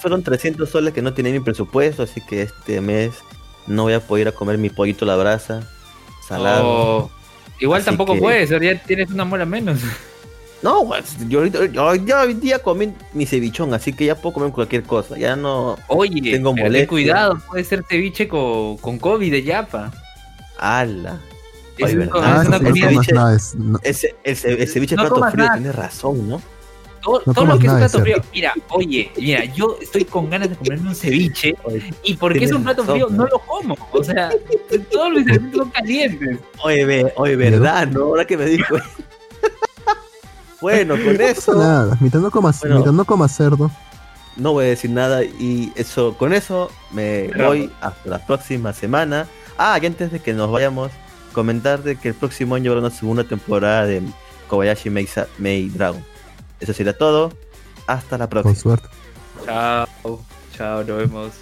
Fueron 300 soles que no tenía mi presupuesto, así que este mes no voy a poder ir a comer mi pollito a la brasa, salado. Oh, igual Así tampoco que- puedes, ahora ya tienes una mola menos. No, güey, yo, ahorita- yo ya hoy día comí mi cevichón, así que ya puedo comer cualquier cosa. Ya no. Oye, Tengo pero ten molestia. cuidado, puede ser ceviche con, con COVID de yapa. ¡Hala! Es, un- es Ah, una no ceviche- nada. es- no- Ese, No plato frío, tienes razón, ¿no? todo, No todo lo que es de plato frío. Mira, oye, mira, yo estoy con ganas de comerme un ceviche y porque es un plato razón, frío ¿no? no lo como. O sea, todos los alimentos son calientes. Oye, ve- oye, verdad, ¿no? Ahora que me dijo. bueno, con eso nada. Mientras no comas, Bueno. no comas cerdo. no voy a decir nada y eso, con eso me voy hasta la próxima semana. Ah, y antes de que nos vayamos, comentar de que el próximo año habrá una segunda temporada de Kobayashi Meisa- Mei Dragon. Eso sería todo. Hasta la Con próxima. suerte. Chao, chao, nos vemos.